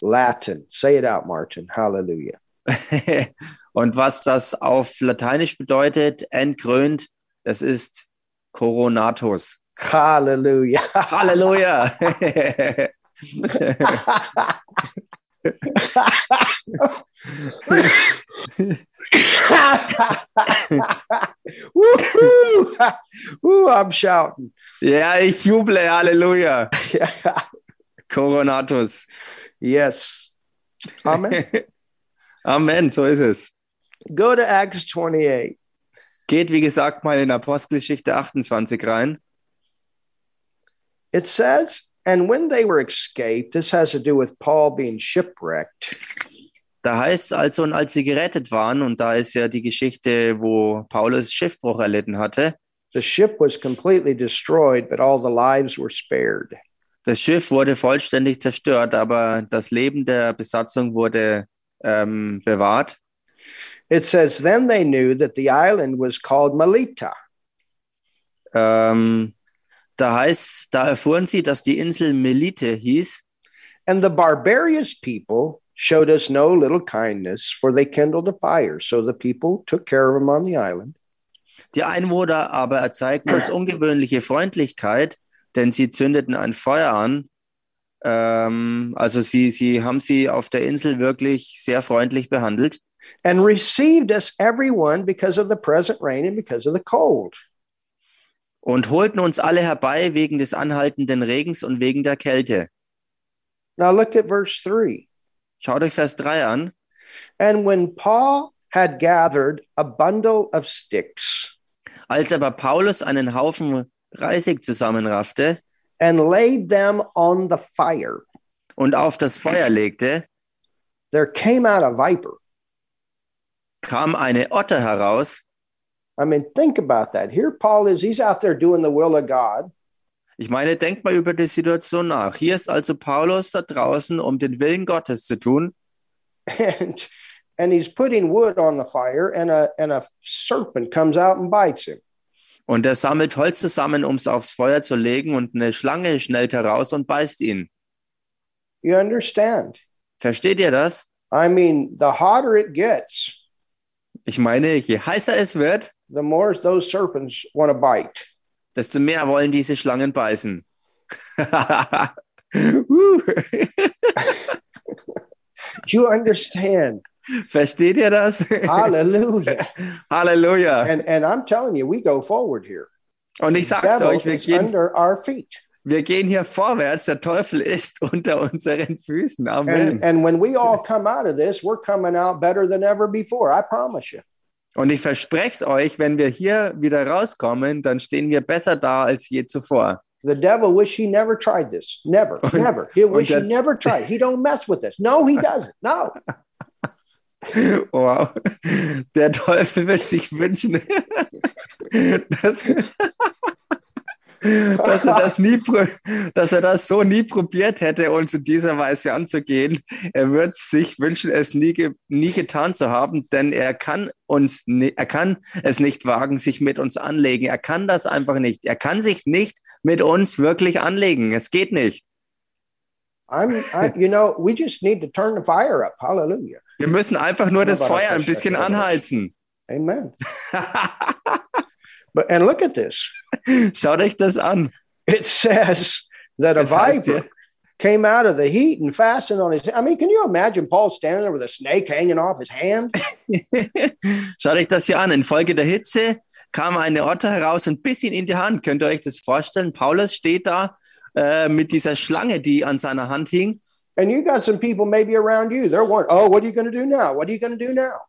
Speaker 1: Latin. Say it out, Martin. Hallelujah.
Speaker 2: Und was das auf Lateinisch bedeutet, entkrönt, das ist Coronatus.
Speaker 1: Hallelujah.
Speaker 2: Halleluja!
Speaker 1: Woo-hoo! Woo, I'm shouting.
Speaker 2: ja, ich juble, Halleluja. Coronatus.
Speaker 1: yes. Amen.
Speaker 2: Amen, so ist es.
Speaker 1: Go to Acts 28.
Speaker 2: Geht, wie gesagt, mal in Apostelgeschichte 28 rein.
Speaker 1: It says, and when they were escaped, this has to do with Paul being shipwrecked.
Speaker 2: Da heißt es also, und als sie gerettet waren, und da ist ja die Geschichte, wo Paulus Schiffbruch erlitten hatte,
Speaker 1: The ship was completely destroyed, but all the lives were spared.
Speaker 2: das Schiff wurde vollständig zerstört, aber das Leben der Besatzung wurde ähm, bewahrt.
Speaker 1: It says, then they knew that the island was called Melita.
Speaker 2: Ähm, da heißt, da erfuhren sie, dass die Insel Melite hieß,
Speaker 1: And the barbarous people showed us no little kindness, for they kindled a fire. So the people took care of them on the island.
Speaker 2: Die Einwohner aber erzeigten uns ungewöhnliche Freundlichkeit, denn sie zündeten ein Feuer an. Ähm, also sie, sie haben sie auf der Insel wirklich sehr freundlich behandelt
Speaker 1: and received us everyone because of the present rain and because of the cold.
Speaker 2: und holten uns alle herbei wegen des anhaltenden Regens und wegen der Kälte.
Speaker 1: Now look at verse 3.
Speaker 2: Schaut euch Vers 3 an.
Speaker 1: And when Paul had gathered a bundle of sticks
Speaker 2: Als aber Paulus einen Haufen Reisig zusammenraffte
Speaker 1: and laid them on the fire,
Speaker 2: und auf das Feuer legte,
Speaker 1: there came out a viper.
Speaker 2: Kam eine Otter heraus.
Speaker 1: I mean, think about that. Here Paul is, he's out there doing the will of God.
Speaker 2: Ich meine, denkt mal über die Situation nach. Hier ist also Paulus da draußen, um den Willen Gottes zu tun.
Speaker 1: And and he's putting wood on the fire, and a and a serpent comes out and bites him.
Speaker 2: Und er sammelt Holz zusammen, um es aufs Feuer zu legen, und eine Schlange schnellt heraus und beißt ihn.
Speaker 1: You understand?
Speaker 2: Versteht ihr das?
Speaker 1: I mean, the hotter it gets,
Speaker 2: Ich meine, je heißer es wird,
Speaker 1: the more those serpents want to bite.
Speaker 2: desto mehr wollen diese Schlangen beißen.
Speaker 1: You understand?
Speaker 2: Versteht ihr das?
Speaker 1: Hallelujah.
Speaker 2: Halleluja.
Speaker 1: And and I'm telling you, we go forward here.
Speaker 2: Und ich sag's euch, wir gehen,
Speaker 1: under our feet.
Speaker 2: Wir gehen hier vorwärts. Der Teufel ist unter unseren Füßen.
Speaker 1: And
Speaker 2: Amen.
Speaker 1: and when we all come out of this, we're coming out better than ever before. I promise you.
Speaker 2: Und ich verspreche es euch, wenn wir hier wieder rauskommen, dann stehen wir besser da als je zuvor.
Speaker 1: The devil wish he never tried this. Never,
Speaker 2: Und-
Speaker 1: never. He wish he never tried. He don't mess with this. No, he doesn't. No.
Speaker 2: Wow. Der Teufel wird sich wünschen, dass, dass, er das nie, dass er das so nie probiert hätte, uns in dieser Weise anzugehen. Er wird sich wünschen, es nie, ge- nie getan zu haben, denn er kann uns, er kann es nicht wagen, sich mit uns anlegen. Er kann das einfach nicht. Er kann sich nicht mit uns wirklich anlegen. Es geht nicht.
Speaker 1: I'm I, you know, we just need to turn the fire up. Hallelujah.
Speaker 2: Wir müssen einfach nur das Feuer ein bisschen anheizen.
Speaker 1: Amen. But and look at this.
Speaker 2: Schaut euch das an.
Speaker 1: It says that a viper came out of the heat and fastened on his. I mean, can you imagine Paul standing there with a snake hanging off his hand?
Speaker 2: Schau dich das hier an. Infolge der Hitze kam eine Otter heraus und biss ihn in die Hand. Könnt ihr euch das vorstellen? Paulus steht da äh, mit dieser Schlange, die an seiner Hand hing.
Speaker 1: And you got some people maybe around you. They're wondering, oh, what are you going to do now? What are you going to do now?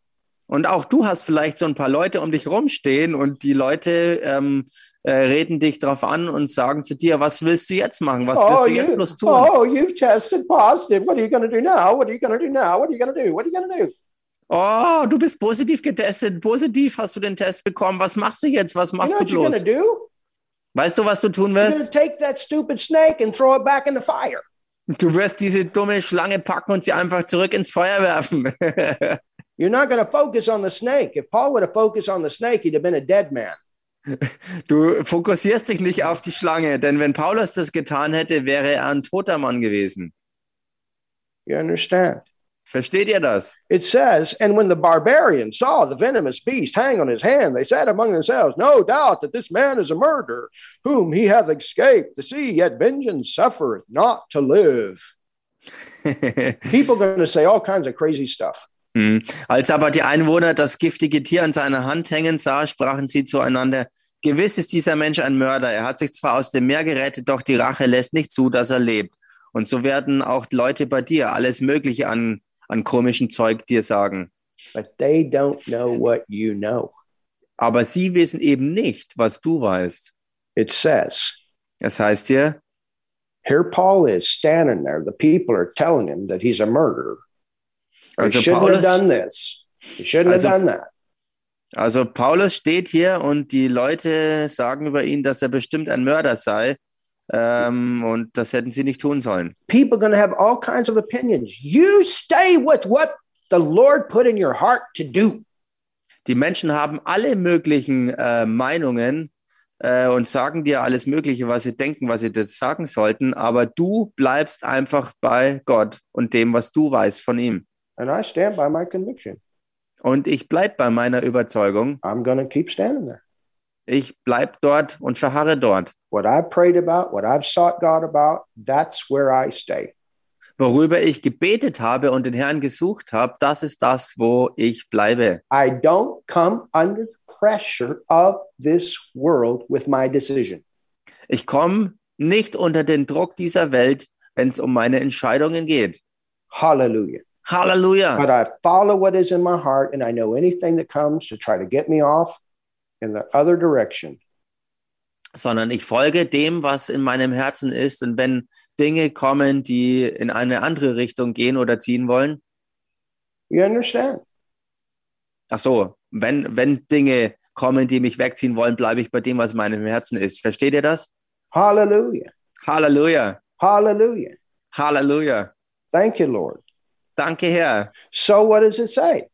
Speaker 2: Und auch du hast vielleicht so ein paar Leute um dich rumstehen und die Leute ähm, äh, reden dich drauf an und sagen zu dir, was willst du jetzt machen? Was willst
Speaker 1: oh,
Speaker 2: du jetzt bloß tun?
Speaker 1: oh, you've tested positive. What are you going to do now? What are you going to do now? What are you going to do? What are you going to do?
Speaker 2: Oh, du bist positiv getestet. Positiv hast du den Test bekommen. Was machst du jetzt? Was
Speaker 1: You know
Speaker 2: machst du bloß? Weißt du, was du tun wirst?
Speaker 1: take that stupid snake and throw it back in the fire.
Speaker 2: Du wirst diese dumme Schlange packen und sie einfach zurück ins Feuer werfen.
Speaker 1: You're not going to focus on the snake. If Paul would have focused on the snake, he'd have been a dead man.
Speaker 2: Du fokussierst dich nicht auf die Schlange, denn wenn Paulus das getan hätte, wäre er ein toter Mann gewesen.
Speaker 1: You understand?
Speaker 2: Versteht ihr das?
Speaker 1: It says, and when the barbarians saw the venomous beast hang on his hand, they said among themselves, No doubt that this man is a murderer, whom he hath escaped the sea, yet vengeance suffereth not to live. People are going to say all kinds of crazy stuff.
Speaker 2: Hm. Als aber die Einwohner das giftige Tier an seiner Hand hängen sah, sprachen sie zueinander, gewiss ist dieser Mensch ein Mörder. Er hat sich zwar aus dem Meer gerettet, doch die Rache lässt nicht zu, dass er lebt. Und so werden auch Leute bei dir alles Mögliche an, an komischen Zeug dir sagen.
Speaker 1: But they don't know what you know.
Speaker 2: Aber sie wissen eben nicht, was du weißt.
Speaker 1: It says,
Speaker 2: Das heißt hier,
Speaker 1: here Paul is standing there. The people are telling him that he's a murderer.
Speaker 2: Also
Speaker 1: shouldn't
Speaker 2: Paulus,
Speaker 1: have done this. He shouldn't
Speaker 2: Also-
Speaker 1: have done that.
Speaker 2: also Paulus steht hier und die Leute sagen über ihn, dass er bestimmt ein Mörder sei. Ähm, und das hätten sie nicht tun sollen.
Speaker 1: People to have all kinds of opinions. You stay with what the Lord put in your heart to do.
Speaker 2: Die Menschen haben alle möglichen äh, Meinungen äh, und sagen dir alles Mögliche, was sie denken, was sie das sagen sollten, aber du bleibst einfach bei Gott und dem, was du weißt von ihm.
Speaker 1: And I stand by my conviction.
Speaker 2: Und ich bleib bei meiner Überzeugung.
Speaker 1: I'm to keep standing there.
Speaker 2: Ich bleib dort und verharre dort.
Speaker 1: What I've prayed about, what I've sought God about, that's where I stay.
Speaker 2: Worüber ich gebetet habe und den Herrn gesucht habe, das ist das, wo ich bleibe.
Speaker 1: I don't come under pressure of this world with my decision.
Speaker 2: Ich komme nicht unter den Druck dieser Welt, wenn es um meine Entscheidungen geht.
Speaker 1: Hallelujah.
Speaker 2: Halleluja.
Speaker 1: But I follow what is in my heart, and I know anything that comes to try to get me off in the other direction,
Speaker 2: sondern ich folge dem, was in meinem Herzen ist. Und wenn Dinge kommen, die in eine andere Richtung gehen oder ziehen wollen,
Speaker 1: you understand?
Speaker 2: ach so, wenn, wenn Dinge kommen, die mich wegziehen wollen, bleibe ich bei dem, was in meinem Herzen ist. Versteht ihr das?
Speaker 1: Hallelujah.
Speaker 2: Halleluja.
Speaker 1: Hallelujah.
Speaker 2: Halleluja.
Speaker 1: Thank you, Lord.
Speaker 2: Danke, Herr.
Speaker 1: So, what does it say?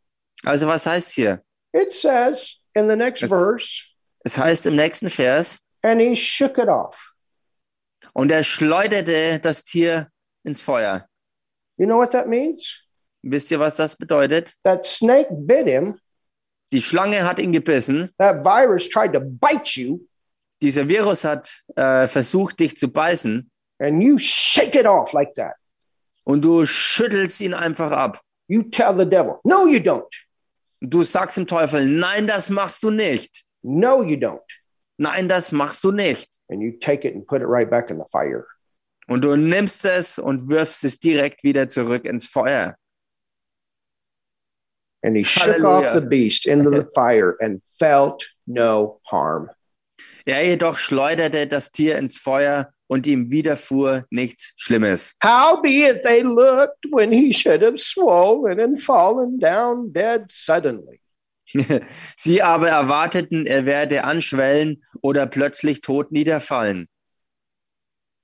Speaker 2: Also, was heißt hier?
Speaker 1: It says in the next
Speaker 2: Es-
Speaker 1: verse,
Speaker 2: Es heißt im nächsten Vers,
Speaker 1: and he shook it off.
Speaker 2: und er schleuderte das Tier ins Feuer.
Speaker 1: You know what that means?
Speaker 2: Wisst ihr, was das bedeutet?
Speaker 1: That snake bit him.
Speaker 2: Die Schlange hat ihn gebissen.
Speaker 1: That virus tried to bite you,
Speaker 2: Dieser Virus hat äh, versucht, dich zu beißen.
Speaker 1: and you shake it off like that.
Speaker 2: Und du schüttelst ihn einfach ab.
Speaker 1: You tell the devil, no, you don't.
Speaker 2: Du sagst dem Teufel, nein, das machst du nicht.
Speaker 1: No, you don't.
Speaker 2: Nein, das machst du nicht.
Speaker 1: And you take it and put it right back in the fire.
Speaker 2: Und du nimmst es und wirfst es direkt wieder zurück ins Feuer.
Speaker 1: And he shook off the beast into the fire and felt no harm.
Speaker 2: Er jedoch schleuderte das Tier ins Feuer und ihm widerfuhr nichts Schlimmes.
Speaker 1: Howbeit they looked when he should have swollen and fallen down dead suddenly.
Speaker 2: Sie aber erwarteten, er werde anschwellen oder plötzlich tot niederfallen.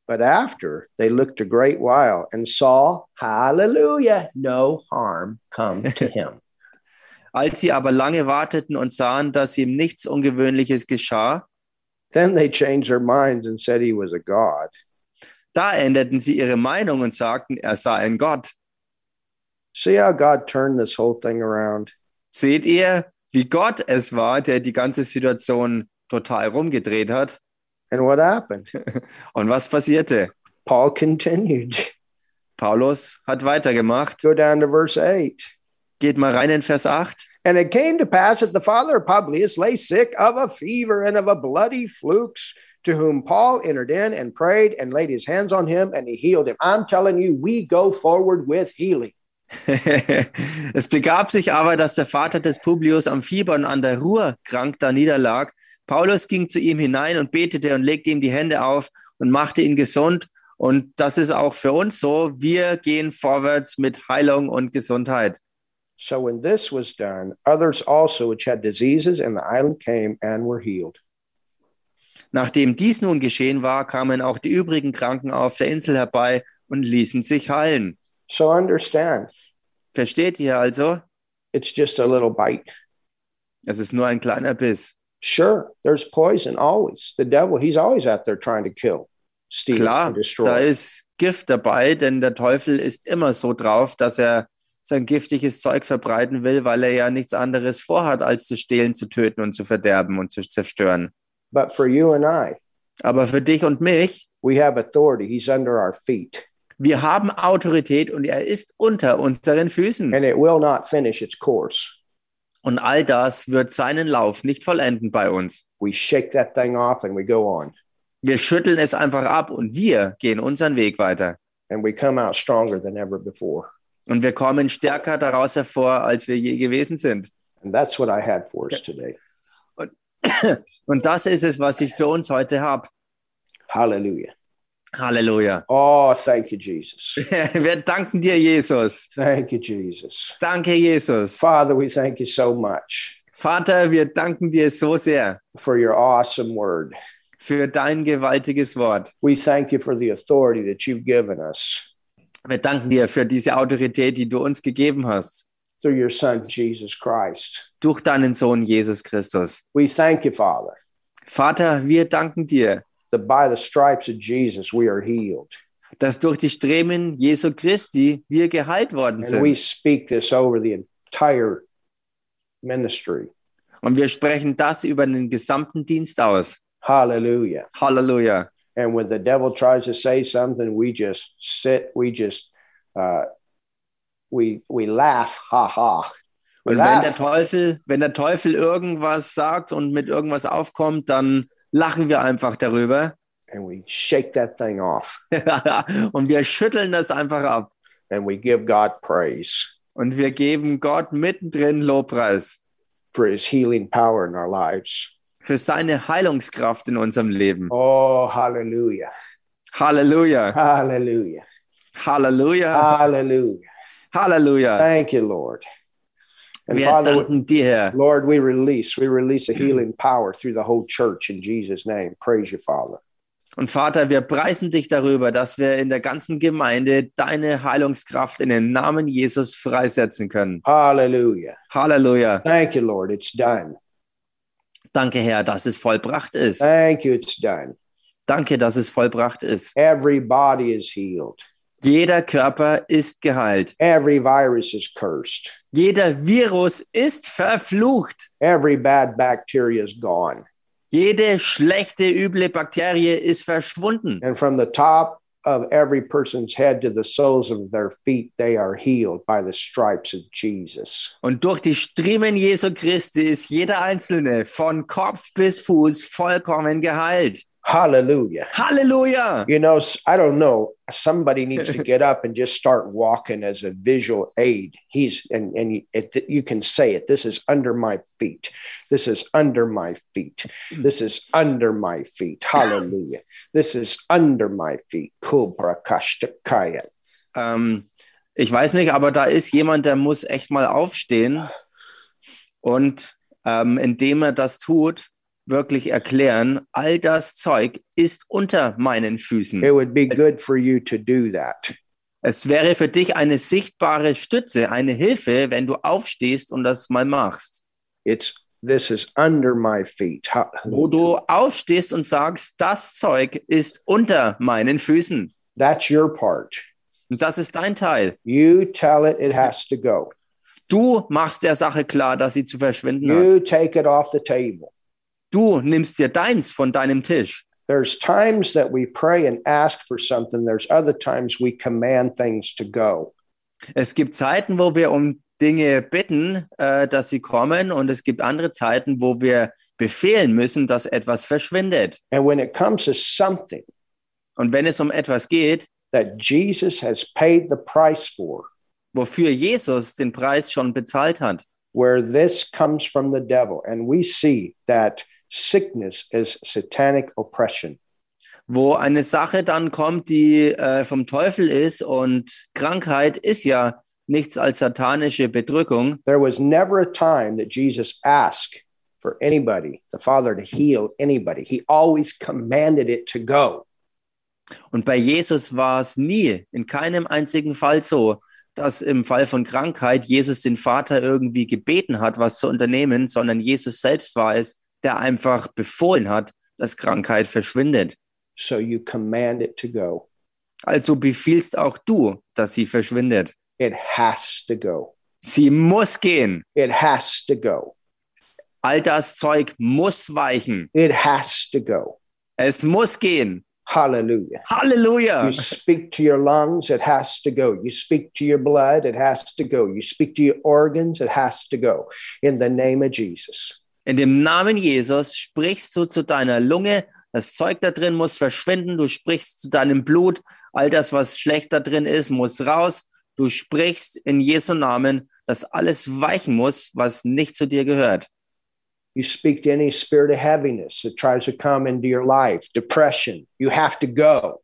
Speaker 1: But after they looked a great while and saw, hallelujah, no harm come to him.
Speaker 2: Als sie aber lange warteten und sahen, dass ihm nichts Ungewöhnliches geschah,
Speaker 1: then they changed their minds and said he was a god.
Speaker 2: da änderten sie ihre Meinung und sagten, er sei ein Gott.
Speaker 1: See how God turned this whole thing around?
Speaker 2: Seht ihr, wie Gott es war, der die ganze Situation total rumgedreht hat?
Speaker 1: And what happened?
Speaker 2: Und was passierte?
Speaker 1: Paul continued.
Speaker 2: Paulus hat weitergemacht.
Speaker 1: Go down to verse 8.
Speaker 2: Geht mal rein in Vers 8.
Speaker 1: And it came to pass that the father of Publius lay sick of a fever and of a bloody flukes, to whom Paul entered in and prayed and laid his hands on him, and he healed him. I'm telling you, we go forward with healing.
Speaker 2: es begab sich aber, dass der Vater des Publius am Fieber und an der Ruhr krank da niederlag. Paulus ging zu ihm hinein und betete und legte ihm die Hände auf und machte ihn gesund. Und das ist auch für uns so. Wir gehen vorwärts mit Heilung und Gesundheit.
Speaker 1: So when this was done, others also which had diseases in the island came and were healed.
Speaker 2: Nachdem dies nun geschehen war, kamen auch die übrigen Kranken auf der Insel herbei und ließen sich heilen.
Speaker 1: So understand,
Speaker 2: Versteht ihr also?
Speaker 1: it's just a little bite.
Speaker 2: Es ist nur ein kleiner Biss.
Speaker 1: Sure, there's poison always. The devil, he's always out there trying to kill. steal,
Speaker 2: Klar,
Speaker 1: and
Speaker 2: da ist Gift dabei, denn der Teufel ist immer so drauf, dass er sein giftiges Zeug verbreiten will, weil er ja nichts anderes vorhat, als zu stehlen, zu töten und zu verderben und zu zerstören.
Speaker 1: But for you and I,
Speaker 2: Aber für dich und mich,
Speaker 1: we have authority. He's under our feet,
Speaker 2: wir haben Autorität und er ist unter unseren Füßen.
Speaker 1: and it will not finish its course.
Speaker 2: Und all das wird seinen Lauf nicht vollenden bei uns.
Speaker 1: We shake that thing off and we go on,
Speaker 2: Wir schütteln es einfach ab und wir gehen unseren Weg weiter.
Speaker 1: and we come out stronger than ever before.
Speaker 2: Und wir kommen stärker daraus hervor, als wir je gewesen sind.
Speaker 1: And that's what I had for us today.
Speaker 2: Und das ist es, was ich für uns heute habe.
Speaker 1: Hallelujah.
Speaker 2: Halleluja.
Speaker 1: Oh, thank you, Jesus.
Speaker 2: Wir danken dir, Jesus.
Speaker 1: Thank you, Jesus.
Speaker 2: Danke, Jesus.
Speaker 1: Father, we thank you so much
Speaker 2: Vater, wir danken dir so sehr
Speaker 1: for your awesome word.
Speaker 2: für dein gewaltiges Wort.
Speaker 1: We thank you for the authority that you've given us
Speaker 2: Wir danken dir für diese Autorität, die du uns gegeben hast,
Speaker 1: through your Son, Jesus Christ.
Speaker 2: durch deinen Sohn Jesus Christus.
Speaker 1: We thank you, Father,
Speaker 2: Vater, wir danken dir,
Speaker 1: that by the stripes of Jesus we are healed.
Speaker 2: dass durch die Streben Jesu Christi wir geheilt worden
Speaker 1: And we
Speaker 2: sind.
Speaker 1: speak this over the entire ministry.
Speaker 2: Und wir sprechen das über den gesamten Dienst aus.
Speaker 1: Hallelujah.
Speaker 2: Halleluja.
Speaker 1: And when the devil tries to say something, we just sit, we just, uh, we, we laugh, ha ha. We
Speaker 2: Und wenn der
Speaker 1: laugh.
Speaker 2: Teufel, wenn der Teufel irgendwas sagt und mit irgendwas aufkommt, dann lachen wir einfach darüber
Speaker 1: And we shake that thing off
Speaker 2: und wir schütteln das einfach ab
Speaker 1: and we give God praise
Speaker 2: und wir geben Gott mittendrin Lobpreis
Speaker 1: for his healing power in our lives.
Speaker 2: Für seine Heilungskraft in unserem Leben.
Speaker 1: Oh, hallelujah.
Speaker 2: Halleluja.
Speaker 1: Hallelujah.
Speaker 2: Halleluja.
Speaker 1: Hallelujah.
Speaker 2: Halleluja.
Speaker 1: Thank you, Lord. And
Speaker 2: Wir
Speaker 1: Father,
Speaker 2: danken dir, Herr.
Speaker 1: Lord, we release, we release a healing power through the whole church in Jesus' name. Praise you, Father.
Speaker 2: Und Vater, wir preisen dich darüber, dass wir in der ganzen Gemeinde deine Heilungskraft in den Namen Jesus freisetzen können.
Speaker 1: Hallelujah.
Speaker 2: Halleluja.
Speaker 1: Thank you, Lord. It's done.
Speaker 2: Danke, Herr, dass es vollbracht ist.
Speaker 1: Thank you. It's done.
Speaker 2: Danke, dass es vollbracht ist.
Speaker 1: Every body is healed.
Speaker 2: Jeder Körper ist geheilt.
Speaker 1: Every virus is cursed.
Speaker 2: Jeder Virus ist verflucht.
Speaker 1: Every bad bacteria is gone.
Speaker 2: Jede schlechte, üble Bakterie ist verschwunden.
Speaker 1: And from the top of every person's head to the soles of their feet, they are healed by the stripes of Jesus.
Speaker 2: Und durch die Striemen Jesu Christi ist jeder Einzelne von Kopf bis Fuß vollkommen geheilt.
Speaker 1: Hallelujah.
Speaker 2: Hallelujah.
Speaker 1: You know, I don't know. Somebody needs to get up and just start walking as a visual aid. He's and and you, it, you can say it. This is under my feet. This is under my feet. This is under my feet. Hallelujah. This is under my feet. Kubrakashtakaya.
Speaker 2: Ähm, ich weiß nicht, aber da ist jemand, der muss echt mal aufstehen und ähm, indem er das tut, wirklich erklären, all das Zeug ist unter meinen Füßen.
Speaker 1: It would be good for you to do that.
Speaker 2: Es wäre für dich eine sichtbare Stütze, eine Hilfe, wenn du aufstehst und das mal machst.
Speaker 1: It's this is under my feet.
Speaker 2: Wo du aufstehst und sagst, das Zeug ist unter meinen Füßen.
Speaker 1: That's your part.
Speaker 2: Und das ist dein Teil.
Speaker 1: You tell it it has to go.
Speaker 2: Du machst der Sache klar, dass sie zu verschwinden hat.
Speaker 1: You take it off the table.
Speaker 2: Du nimmst dir deins von deinem Tisch.
Speaker 1: There's times that we pray and ask for something. There's other times we command things to go.
Speaker 2: Es gibt Zeiten, wo wir um Dinge bitten, äh, dass sie kommen, und es gibt andere Zeiten, wo wir befehlen müssen, dass etwas verschwindet.
Speaker 1: And when it comes to something
Speaker 2: Und wenn es um etwas geht,
Speaker 1: that Jesus has paid the price for,
Speaker 2: wofür Jesus den Preis schon bezahlt hat,
Speaker 1: where this comes from the devil, and we see that sickness is satanic oppression.
Speaker 2: wo eine Sache dann kommt, die äh, vom Teufel ist und Krankheit ist ja nichts als satanische Bedrückung.
Speaker 1: There was never a time that Jesus asked for anybody, the Father, to heal anybody. He always commanded it to go.
Speaker 2: Und bei Jesus war es nie, in keinem einzigen Fall so, dass im Fall von Krankheit Jesus den Vater irgendwie gebeten hat, was zu unternehmen, sondern Jesus selbst war es, der einfach befohlen hat, dass Krankheit verschwindet.
Speaker 1: So you command it to go.
Speaker 2: Also befiehlst auch du, dass sie verschwindet.
Speaker 1: It has to go.
Speaker 2: Sie muss gehen.
Speaker 1: It has to go.
Speaker 2: All das Zeug muss weichen.
Speaker 1: It has to go.
Speaker 2: Es muss gehen.
Speaker 1: Hallelujah.
Speaker 2: Halleluja.
Speaker 1: You speak to your lungs, it has to go. You speak to your blood, it has to go. You speak to your organs, it has to go. In the name of Jesus.
Speaker 2: In dem Namen Jesus sprichst du zu deiner Lunge. Das Zeug da drin muss verschwinden. Du sprichst zu deinem Blut. All das, was schlecht da drin ist, muss raus. Du sprichst in Jesu Namen, dass alles weichen muss, was nicht zu dir gehört.
Speaker 1: You speak to any spirit of heaviness that tries to come into your life, depression. You have to go.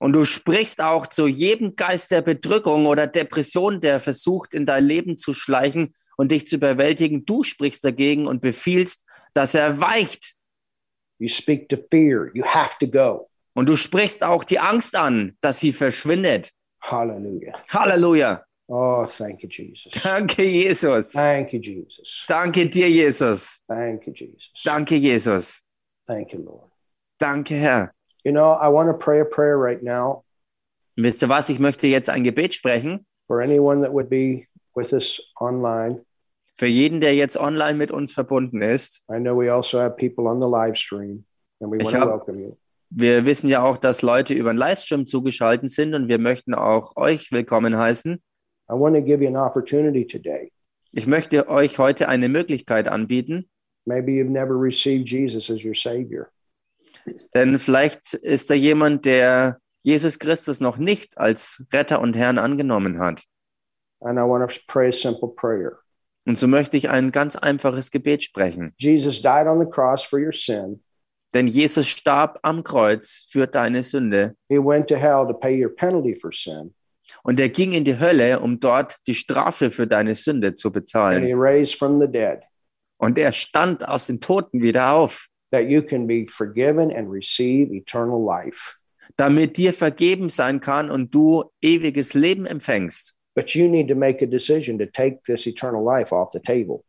Speaker 2: Und du sprichst auch zu jedem Geist der Bedrückung oder Depression, der versucht, in dein Leben zu schleichen und dich zu überwältigen. Du sprichst dagegen und befiehlst, dass er weicht.
Speaker 1: You speak to fear. You have to go.
Speaker 2: Und du sprichst auch die Angst an, dass sie verschwindet.
Speaker 1: Hallelujah.
Speaker 2: Halleluja.
Speaker 1: Oh, thank you, Jesus.
Speaker 2: Danke, Jesus.
Speaker 1: Thank you, Jesus.
Speaker 2: Danke dir, Jesus.
Speaker 1: Thank you, Jesus.
Speaker 2: Danke, Jesus.
Speaker 1: Thank you, Lord.
Speaker 2: Danke, Herr.
Speaker 1: You know, I want to pray a prayer right now
Speaker 2: wisst ihr was? Ich möchte jetzt ein Gebet sprechen
Speaker 1: for anyone that would be with us online.
Speaker 2: für jeden, der jetzt online mit uns verbunden ist.
Speaker 1: I know we also have people on the live stream, and we
Speaker 2: Ich
Speaker 1: want to welcome you.
Speaker 2: Wir wissen ja auch, dass Leute über den Livestream zugeschaltet sind und wir möchten auch euch willkommen heißen.
Speaker 1: I want to give you an opportunity today.
Speaker 2: Ich möchte euch heute eine Möglichkeit anbieten,
Speaker 1: Maybe you've never received Jesus as your Savior.
Speaker 2: Denn vielleicht ist da jemand, der Jesus Christus noch nicht als Retter und Herrn angenommen hat.
Speaker 1: And I want to pray a simple prayer.
Speaker 2: Und so möchte ich ein ganz einfaches Gebet sprechen.
Speaker 1: Jesus died on the cross for your sin.
Speaker 2: Denn Jesus starb am Kreuz für deine Sünde
Speaker 1: He went to hell to pay your penalty for sin.
Speaker 2: und er ging in die Hölle, um dort die Strafe für deine Sünde zu
Speaker 1: And he
Speaker 2: bezahlen.
Speaker 1: raised from the dead
Speaker 2: Und er stand aus den Toten wieder auf,
Speaker 1: that you can be forgiven and receive eternal life.
Speaker 2: damit dir vergeben sein kann und du ewiges Leben empfängst.
Speaker 1: But you need to make a decision to take this eternal life off the table.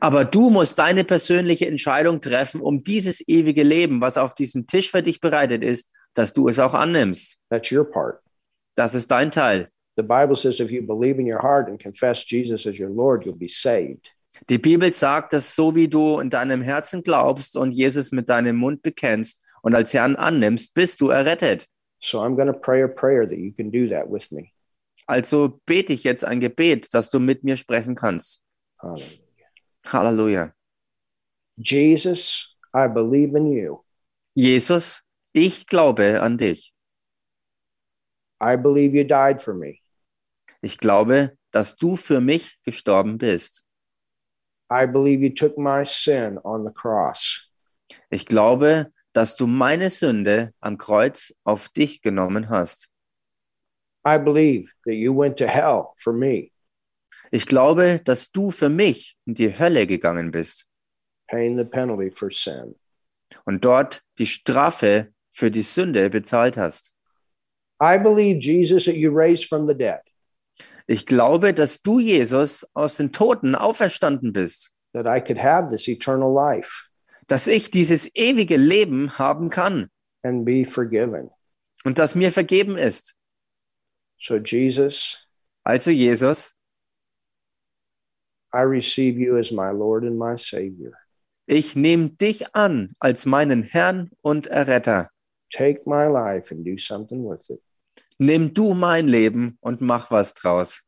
Speaker 2: Aber du musst deine persönliche Entscheidung treffen, um dieses ewige Leben, was auf diesem Tisch für dich bereitet ist, dass du es auch annimmst.
Speaker 1: That's your part.
Speaker 2: Das ist dein Teil.
Speaker 1: The Bible says if you believe in your heart and confess Jesus as your Lord, you'll be saved.
Speaker 2: Die Bibel sagt, dass so wie du in deinem Herzen glaubst und Jesus mit deinem Mund bekennst und als Herrn annimmst, bist du errettet.
Speaker 1: So I'm going to pray a prayer that you can do that with me.
Speaker 2: Also bete ich jetzt ein Gebet, dass du mit mir sprechen kannst.
Speaker 1: Hallelujah.
Speaker 2: Halleluja.
Speaker 1: Jesus, I believe in you.
Speaker 2: Jesus, ich glaube an dich.
Speaker 1: I believe you died for me.
Speaker 2: Ich glaube, dass du für mich gestorben bist.
Speaker 1: I believe you took my sin on the cross.
Speaker 2: Ich glaube, dass du meine Sünde am Kreuz auf dich genommen hast.
Speaker 1: I believe that you went to hell for me,
Speaker 2: Ich glaube, dass du für mich in die Hölle gegangen bist
Speaker 1: paying the penalty for sin.
Speaker 2: und dort die Strafe für die Sünde bezahlt hast.
Speaker 1: I believe, Jesus, that you raised from the dead,
Speaker 2: Ich glaube, dass du, Jesus, aus den Toten auferstanden bist,
Speaker 1: that I could have this eternal life
Speaker 2: dass ich dieses ewige Leben haben kann
Speaker 1: and be forgiven.
Speaker 2: und dass mir vergeben ist.
Speaker 1: So, Jesus,
Speaker 2: Also, Jesus,
Speaker 1: I receive you as my Lord and my Savior.
Speaker 2: ich nehme dich an als meinen Herrn und Erretter.
Speaker 1: Take my life and do something with it.
Speaker 2: Nimm du mein Leben und mach was draus.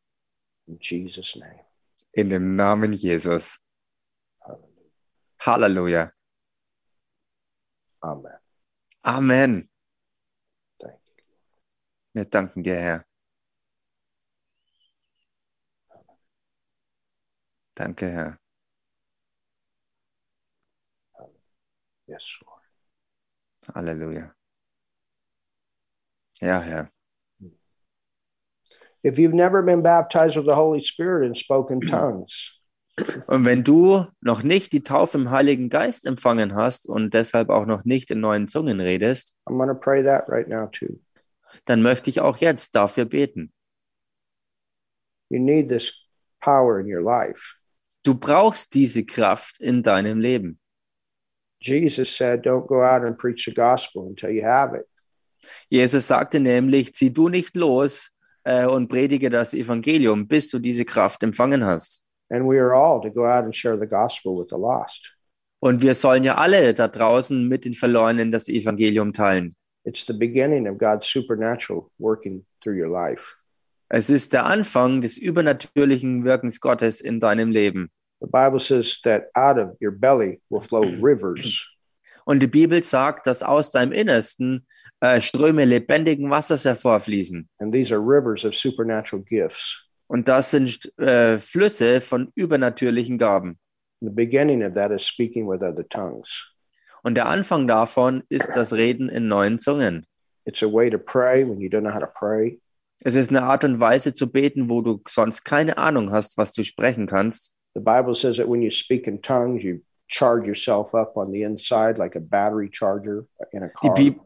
Speaker 1: In Jesus' name.
Speaker 2: In dem Namen Jesus.
Speaker 1: Hallelujah.
Speaker 2: Halleluja.
Speaker 1: Amen.
Speaker 2: Amen.
Speaker 1: Thank you.
Speaker 2: Wir danken dir, Herr. Danke, Herr.
Speaker 1: Yes, Lord.
Speaker 2: Halleluja. Ja, Herr.
Speaker 1: If you've never been baptized with the Holy Spirit and spoken tongues,
Speaker 2: Und wenn du noch nicht die Taufe im Heiligen Geist empfangen hast und deshalb auch noch nicht in neuen Zungen redest,
Speaker 1: I'm to pray that right now too.
Speaker 2: dann möchte ich auch jetzt dafür beten.
Speaker 1: You need this power in your life.
Speaker 2: Du brauchst diese Kraft in deinem Leben.
Speaker 1: Jesus said, Don't go out and preach the gospel until you have it.
Speaker 2: Jesus sagte nämlich, zieh du nicht los äh, und predige das Evangelium, bis du diese Kraft empfangen hast.
Speaker 1: And we are all to go out and share the gospel with the lost.
Speaker 2: Und wir sollen ja alle da draußen mit den Verlorenen das Evangelium teilen.
Speaker 1: It's the beginning of God's supernatural working through your life.
Speaker 2: Es ist der Anfang des übernatürlichen Wirkens Gottes in deinem Leben.
Speaker 1: The Bible says that out of your belly will flow rivers.
Speaker 2: Und die Bibel sagt, dass aus deinem Innersten äh, Ströme lebendigen Wassers hervorfließen.
Speaker 1: And these are rivers of supernatural gifts.
Speaker 2: Und das sind äh, Flüsse von übernatürlichen Gaben.
Speaker 1: The beginning of that is speaking with other tongues.
Speaker 2: Und der Anfang davon ist das Reden in neuen Zungen.
Speaker 1: It's a way to pray when you don't know how to pray.
Speaker 2: Es ist eine Art und Weise zu beten, wo du sonst keine Ahnung hast, was du sprechen kannst.
Speaker 1: The Bible says that when you speak in tongues, you charge yourself up on the inside like a battery charger in a
Speaker 2: Die,
Speaker 1: car.
Speaker 2: Bib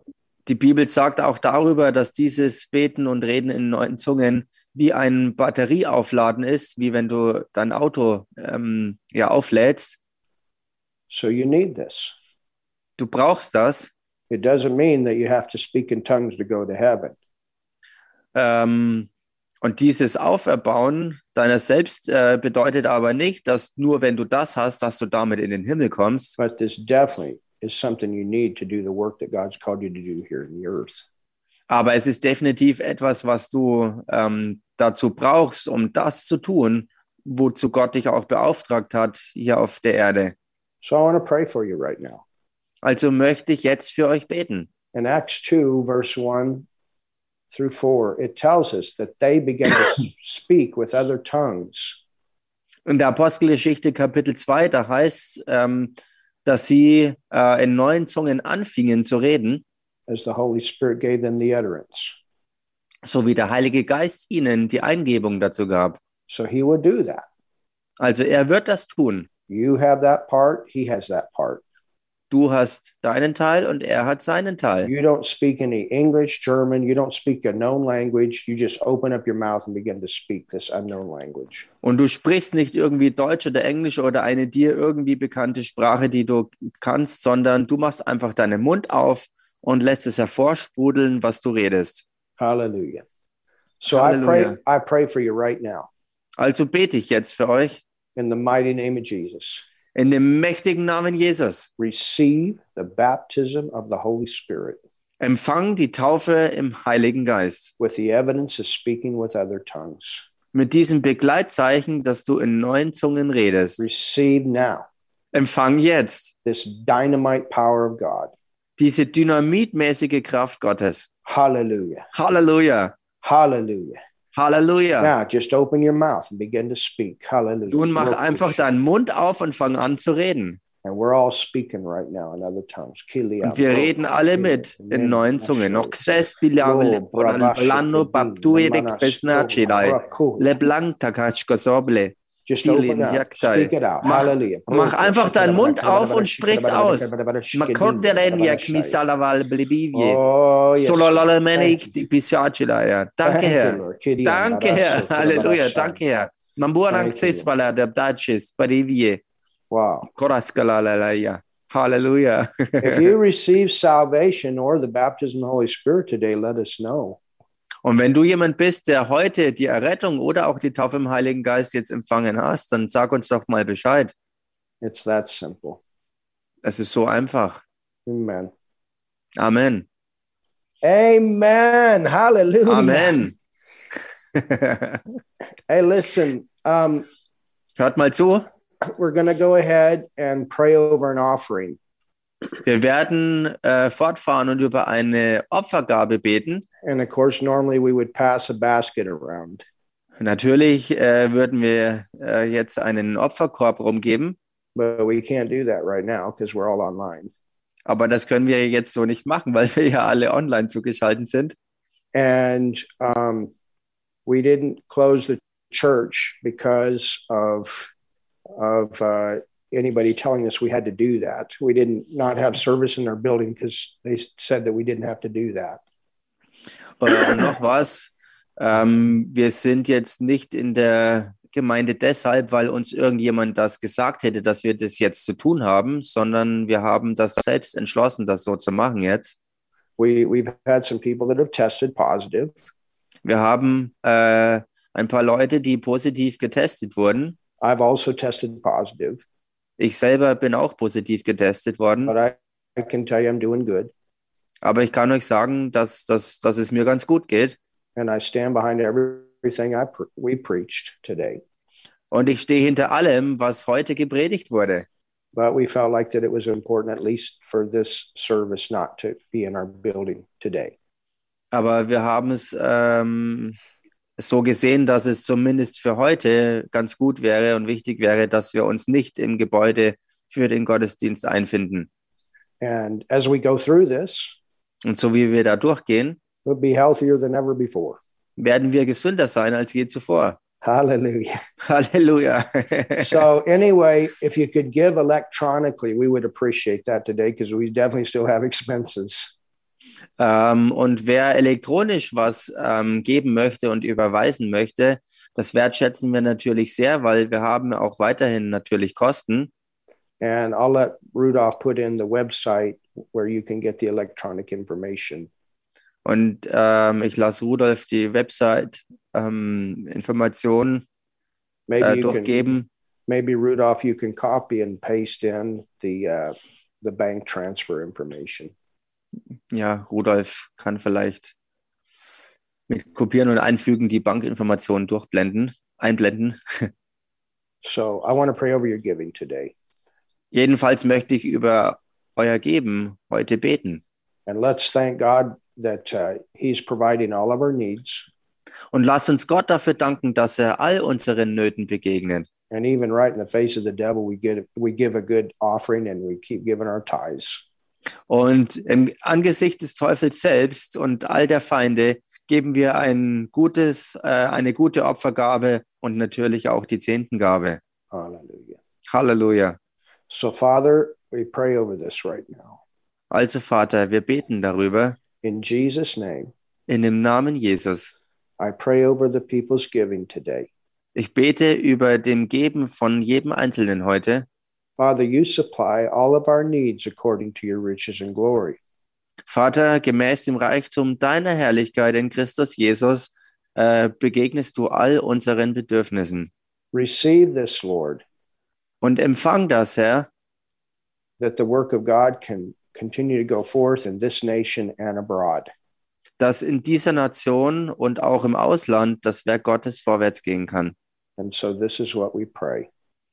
Speaker 2: die Bibel sagt auch darüber, dass dieses Beten und Reden in neuen Zungen wie ein Batterieaufladen ist, wie wenn du dein Auto ähm, ja, auflädst.
Speaker 1: So you need this.
Speaker 2: Du brauchst das.
Speaker 1: It doesn't mean that you have to speak in tongues to go to heaven.
Speaker 2: Ähm, und dieses Auferbauen deiner selbst äh, bedeutet aber nicht, dass nur wenn du das hast, dass du damit in den Himmel kommst.
Speaker 1: But this definitely is something you need to do the work that God's called you to do here in the earth.
Speaker 2: Aber es ist definitiv etwas, was du ähm, dazu brauchst, um das zu tun, wozu Gott dich auch beauftragt hat hier auf der Erde.
Speaker 1: So I want to pray for you right now.
Speaker 2: Also möchte ich jetzt für euch beten.
Speaker 1: In Acts 2, verse 1 through 4, it tells us that they began to speak with other tongues.
Speaker 2: In der Apostelgeschichte Kapitel 2, da heißt ähm, dass sie äh, in neuen Zungen anfingen zu reden,
Speaker 1: as the Holy Spirit gave them the utterance.
Speaker 2: so wie der Heilige Geist ihnen die Eingebung dazu gab.
Speaker 1: So he will do that.
Speaker 2: Also er wird das tun.
Speaker 1: You have that part, he has that part.
Speaker 2: Du hast deinen Teil und er hat seinen Teil.
Speaker 1: You don't speak any English, German, you don't speak a known language. You just open up your mouth and begin to speak this unknown language.
Speaker 2: Und du sprichst nicht irgendwie Deutsch oder Englisch oder eine dir irgendwie bekannte Sprache, die du kannst, sondern du machst einfach deinen Mund auf und lässt es hervorsprudeln, was du redest.
Speaker 1: Hallelujah. So
Speaker 2: Hallelujah.
Speaker 1: I pray I pray for you right now
Speaker 2: Also bete ich jetzt für euch
Speaker 1: in the mighty name of Jesus.
Speaker 2: In dem mächtigen Namen Jesus.
Speaker 1: Receive the baptism of the Holy Spirit
Speaker 2: Empfang die Taufe im Heiligen Geist.
Speaker 1: with the evidence of speaking with other tongues.
Speaker 2: Mit diesem Begleitzeichen, dass du in neuen Zungen redest.
Speaker 1: Receive now
Speaker 2: Empfang jetzt
Speaker 1: this dynamite power of God.
Speaker 2: diese dynamitmäßige Kraft Gottes.
Speaker 1: Hallelujah.
Speaker 2: Halleluja.
Speaker 1: Hallelujah.
Speaker 2: Halleluja.
Speaker 1: Now just open your mouth and begin to speak. Hallelujah.
Speaker 2: Nun mach einfach deinen Mund auf und fang an zu reden.
Speaker 1: And we're all speaking right now in other tongues.
Speaker 2: Und wir reden alle mit in neuen Zungen. Paptuirek besnachilai, leblang takachko soble.
Speaker 1: Just
Speaker 2: Sili
Speaker 1: open up.
Speaker 2: Yaktai.
Speaker 1: Speak it out.
Speaker 2: Mach-
Speaker 1: Hallelujah.
Speaker 2: mach einfach deinen Mund auf und sprich's aus. Makorderen jak misalaval blibivie.
Speaker 1: Oh, yes.
Speaker 2: Sololalemenik
Speaker 1: Thank you.
Speaker 2: di pisachilaya. Danke,
Speaker 1: Thank you,
Speaker 2: Herr.
Speaker 1: Lord. Kiri
Speaker 2: Danke, Herr.
Speaker 1: andarasso,
Speaker 2: Halleluja.
Speaker 1: andarasso.
Speaker 2: Danke, Herr. Mambuarang
Speaker 1: Thank you,
Speaker 2: tsespala der Dachis, Parivie,
Speaker 1: Wow.
Speaker 2: Koraskalalaya. Halleluja.
Speaker 1: if you receive salvation or the baptism of the Holy Spirit today, let us know.
Speaker 2: Und wenn du jemand bist, der heute die Errettung oder auch die Taufe im Heiligen Geist jetzt empfangen hast, dann sag uns doch mal Bescheid.
Speaker 1: It's that simple.
Speaker 2: Es ist so einfach.
Speaker 1: Amen.
Speaker 2: Amen.
Speaker 1: Amen. Hallelujah.
Speaker 2: Amen.
Speaker 1: Hey, listen, um,
Speaker 2: Hört mal zu.
Speaker 1: we're going to go ahead and pray over an offering.
Speaker 2: Wir werden äh, fortfahren und über eine Opfergabe beten.
Speaker 1: And of course, normally we would pass a basket around.
Speaker 2: Natürlich äh, würden wir äh, jetzt einen Opferkorb rumgeben,
Speaker 1: But we can't do that right now because we're all online.
Speaker 2: aber das können wir jetzt so nicht machen, weil wir ja alle online zugeschaltet sind.
Speaker 1: And um, we didn't close the church because of of uh, anybody telling us we had to do that. We didn't not have service in our building because they said that we didn't have to do that.
Speaker 2: Und noch was, ähm, wir sind jetzt nicht in der Gemeinde deshalb, weil uns irgendjemand das gesagt hätte, dass wir das jetzt zu tun haben, sondern wir haben das selbst entschlossen, das so zu machen jetzt.
Speaker 1: We we've had some people that have tested positive.
Speaker 2: Wir haben äh, ein paar Leute, die positiv getestet wurden.
Speaker 1: I've also tested positive,
Speaker 2: Ich selber bin auch positiv getestet worden,
Speaker 1: but I, I can tell you I'm doing good.
Speaker 2: aber ich kann euch sagen, dass, dass, dass es mir ganz gut geht.
Speaker 1: And I stand behind everything I pre- we preached today.
Speaker 2: Und ich stehe hinter allem, was heute gepredigt wurde.
Speaker 1: But we felt like that it was important, at least for this service, not to be in our building today.
Speaker 2: Aber wir haben es ähm, so gesehen, dass es zumindest für heute ganz gut wäre und wichtig wäre, dass wir uns nicht im Gebäude für den Gottesdienst einfinden.
Speaker 1: And as we go through this,
Speaker 2: Und so wie wir da durchgehen,
Speaker 1: we'll be healthier than ever before.
Speaker 2: werden wir gesünder sein als je zuvor.
Speaker 1: Hallelujah.
Speaker 2: Halleluja.
Speaker 1: so, anyway, if you could give electronically, we would appreciate that today because we definitely still have expenses.
Speaker 2: Ähm, und wer elektronisch was ähm, geben möchte und überweisen möchte, das wertschätzen wir natürlich sehr, weil wir haben auch weiterhin natürlich Kosten.
Speaker 1: And I'll let Rudolph put in the website where you can get the electronic information.
Speaker 2: Und ähm, ich lasse Rudolf die Website ähm, Informationen
Speaker 1: Maybe
Speaker 2: äh,
Speaker 1: you can,
Speaker 2: durchgeben.
Speaker 1: maybe Rudolph, you can copy and paste in the uh, the bank transfer information.
Speaker 2: Ja, Rudolf kann vielleicht mit Kopieren und Einfügen die Bankinformationen durchblenden, einblenden.
Speaker 1: So I want to pray over your giving today,
Speaker 2: Jedenfalls möchte ich über euer Geben heute beten.
Speaker 1: and let's thank God that uh, He's providing all of our needs,
Speaker 2: Und lasst uns Gott dafür danken, dass er all unseren Nöten begegnet.
Speaker 1: and even right in the face of the devil, we get we give a good offering and we keep giving our tithes.
Speaker 2: Und im Angesicht des Teufels selbst und all der Feinde geben wir ein gutes, äh, eine gute Opfergabe und natürlich auch die Zehntengabe.
Speaker 1: Hallelujah.
Speaker 2: Halleluja.
Speaker 1: So, Father, we pray over this right now
Speaker 2: Also Vater, wir beten darüber
Speaker 1: in Jesus' name.
Speaker 2: in dem Namen Jesus.
Speaker 1: I pray over the people's giving today.
Speaker 2: Ich bete über dem Geben von jedem Einzelnen heute.
Speaker 1: Father, you supply all of our needs according to your riches and glory.
Speaker 2: Vater, gemäß dem Reichtum deiner Herrlichkeit in Christus Jesus äh, begegnest du all unseren Bedürfnissen.
Speaker 1: Receive this, Lord,
Speaker 2: Und empfang das, Herr,
Speaker 1: that the work of God can continue to go forth in this nation and abroad.
Speaker 2: dass in dieser Nation und auch im Ausland das Werk Gottes vorwärts gehen kann.
Speaker 1: And so, this is what we pray,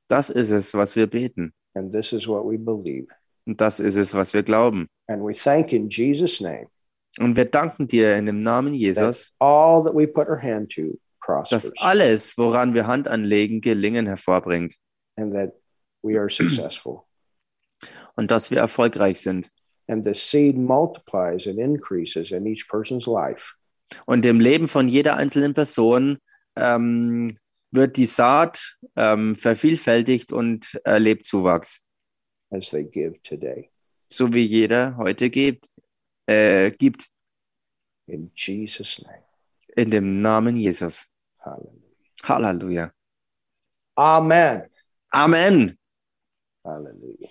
Speaker 2: Das ist es, was wir beten.
Speaker 1: and this is what we believe.
Speaker 2: Und das ist es, was wir glauben.
Speaker 1: And we thank in Jesus' name
Speaker 2: Und wir danken dir in dem Namen Jesus,
Speaker 1: all that we put our hand to
Speaker 2: dass alles, woran wir Hand anlegen, Gelingen hervorbringt
Speaker 1: and that we are successful.
Speaker 2: und dass wir erfolgreich sind.
Speaker 1: and the seed multiplies and increases in each person's life.
Speaker 2: Und im Leben von jeder einzelnen Person ähm, wird die Saat ähm, vervielfältigt und erlebt Zuwachs,
Speaker 1: as they give today.
Speaker 2: so wie jeder heute gibt. Äh, gibt
Speaker 1: In Jesus' name.
Speaker 2: in dem Namen Jesus.
Speaker 1: Hallelujah.
Speaker 2: Halleluja.
Speaker 1: Amen.
Speaker 2: Amen.
Speaker 1: Hallelujah.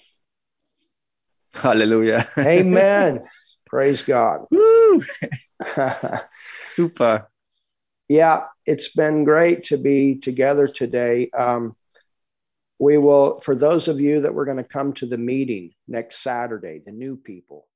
Speaker 2: Halleluja.
Speaker 1: Amen. Praise God.
Speaker 2: Super.
Speaker 1: Yeah, it's been great to be together today. Um, we will, for those of you that were going to come to the meeting next Saturday, the new people,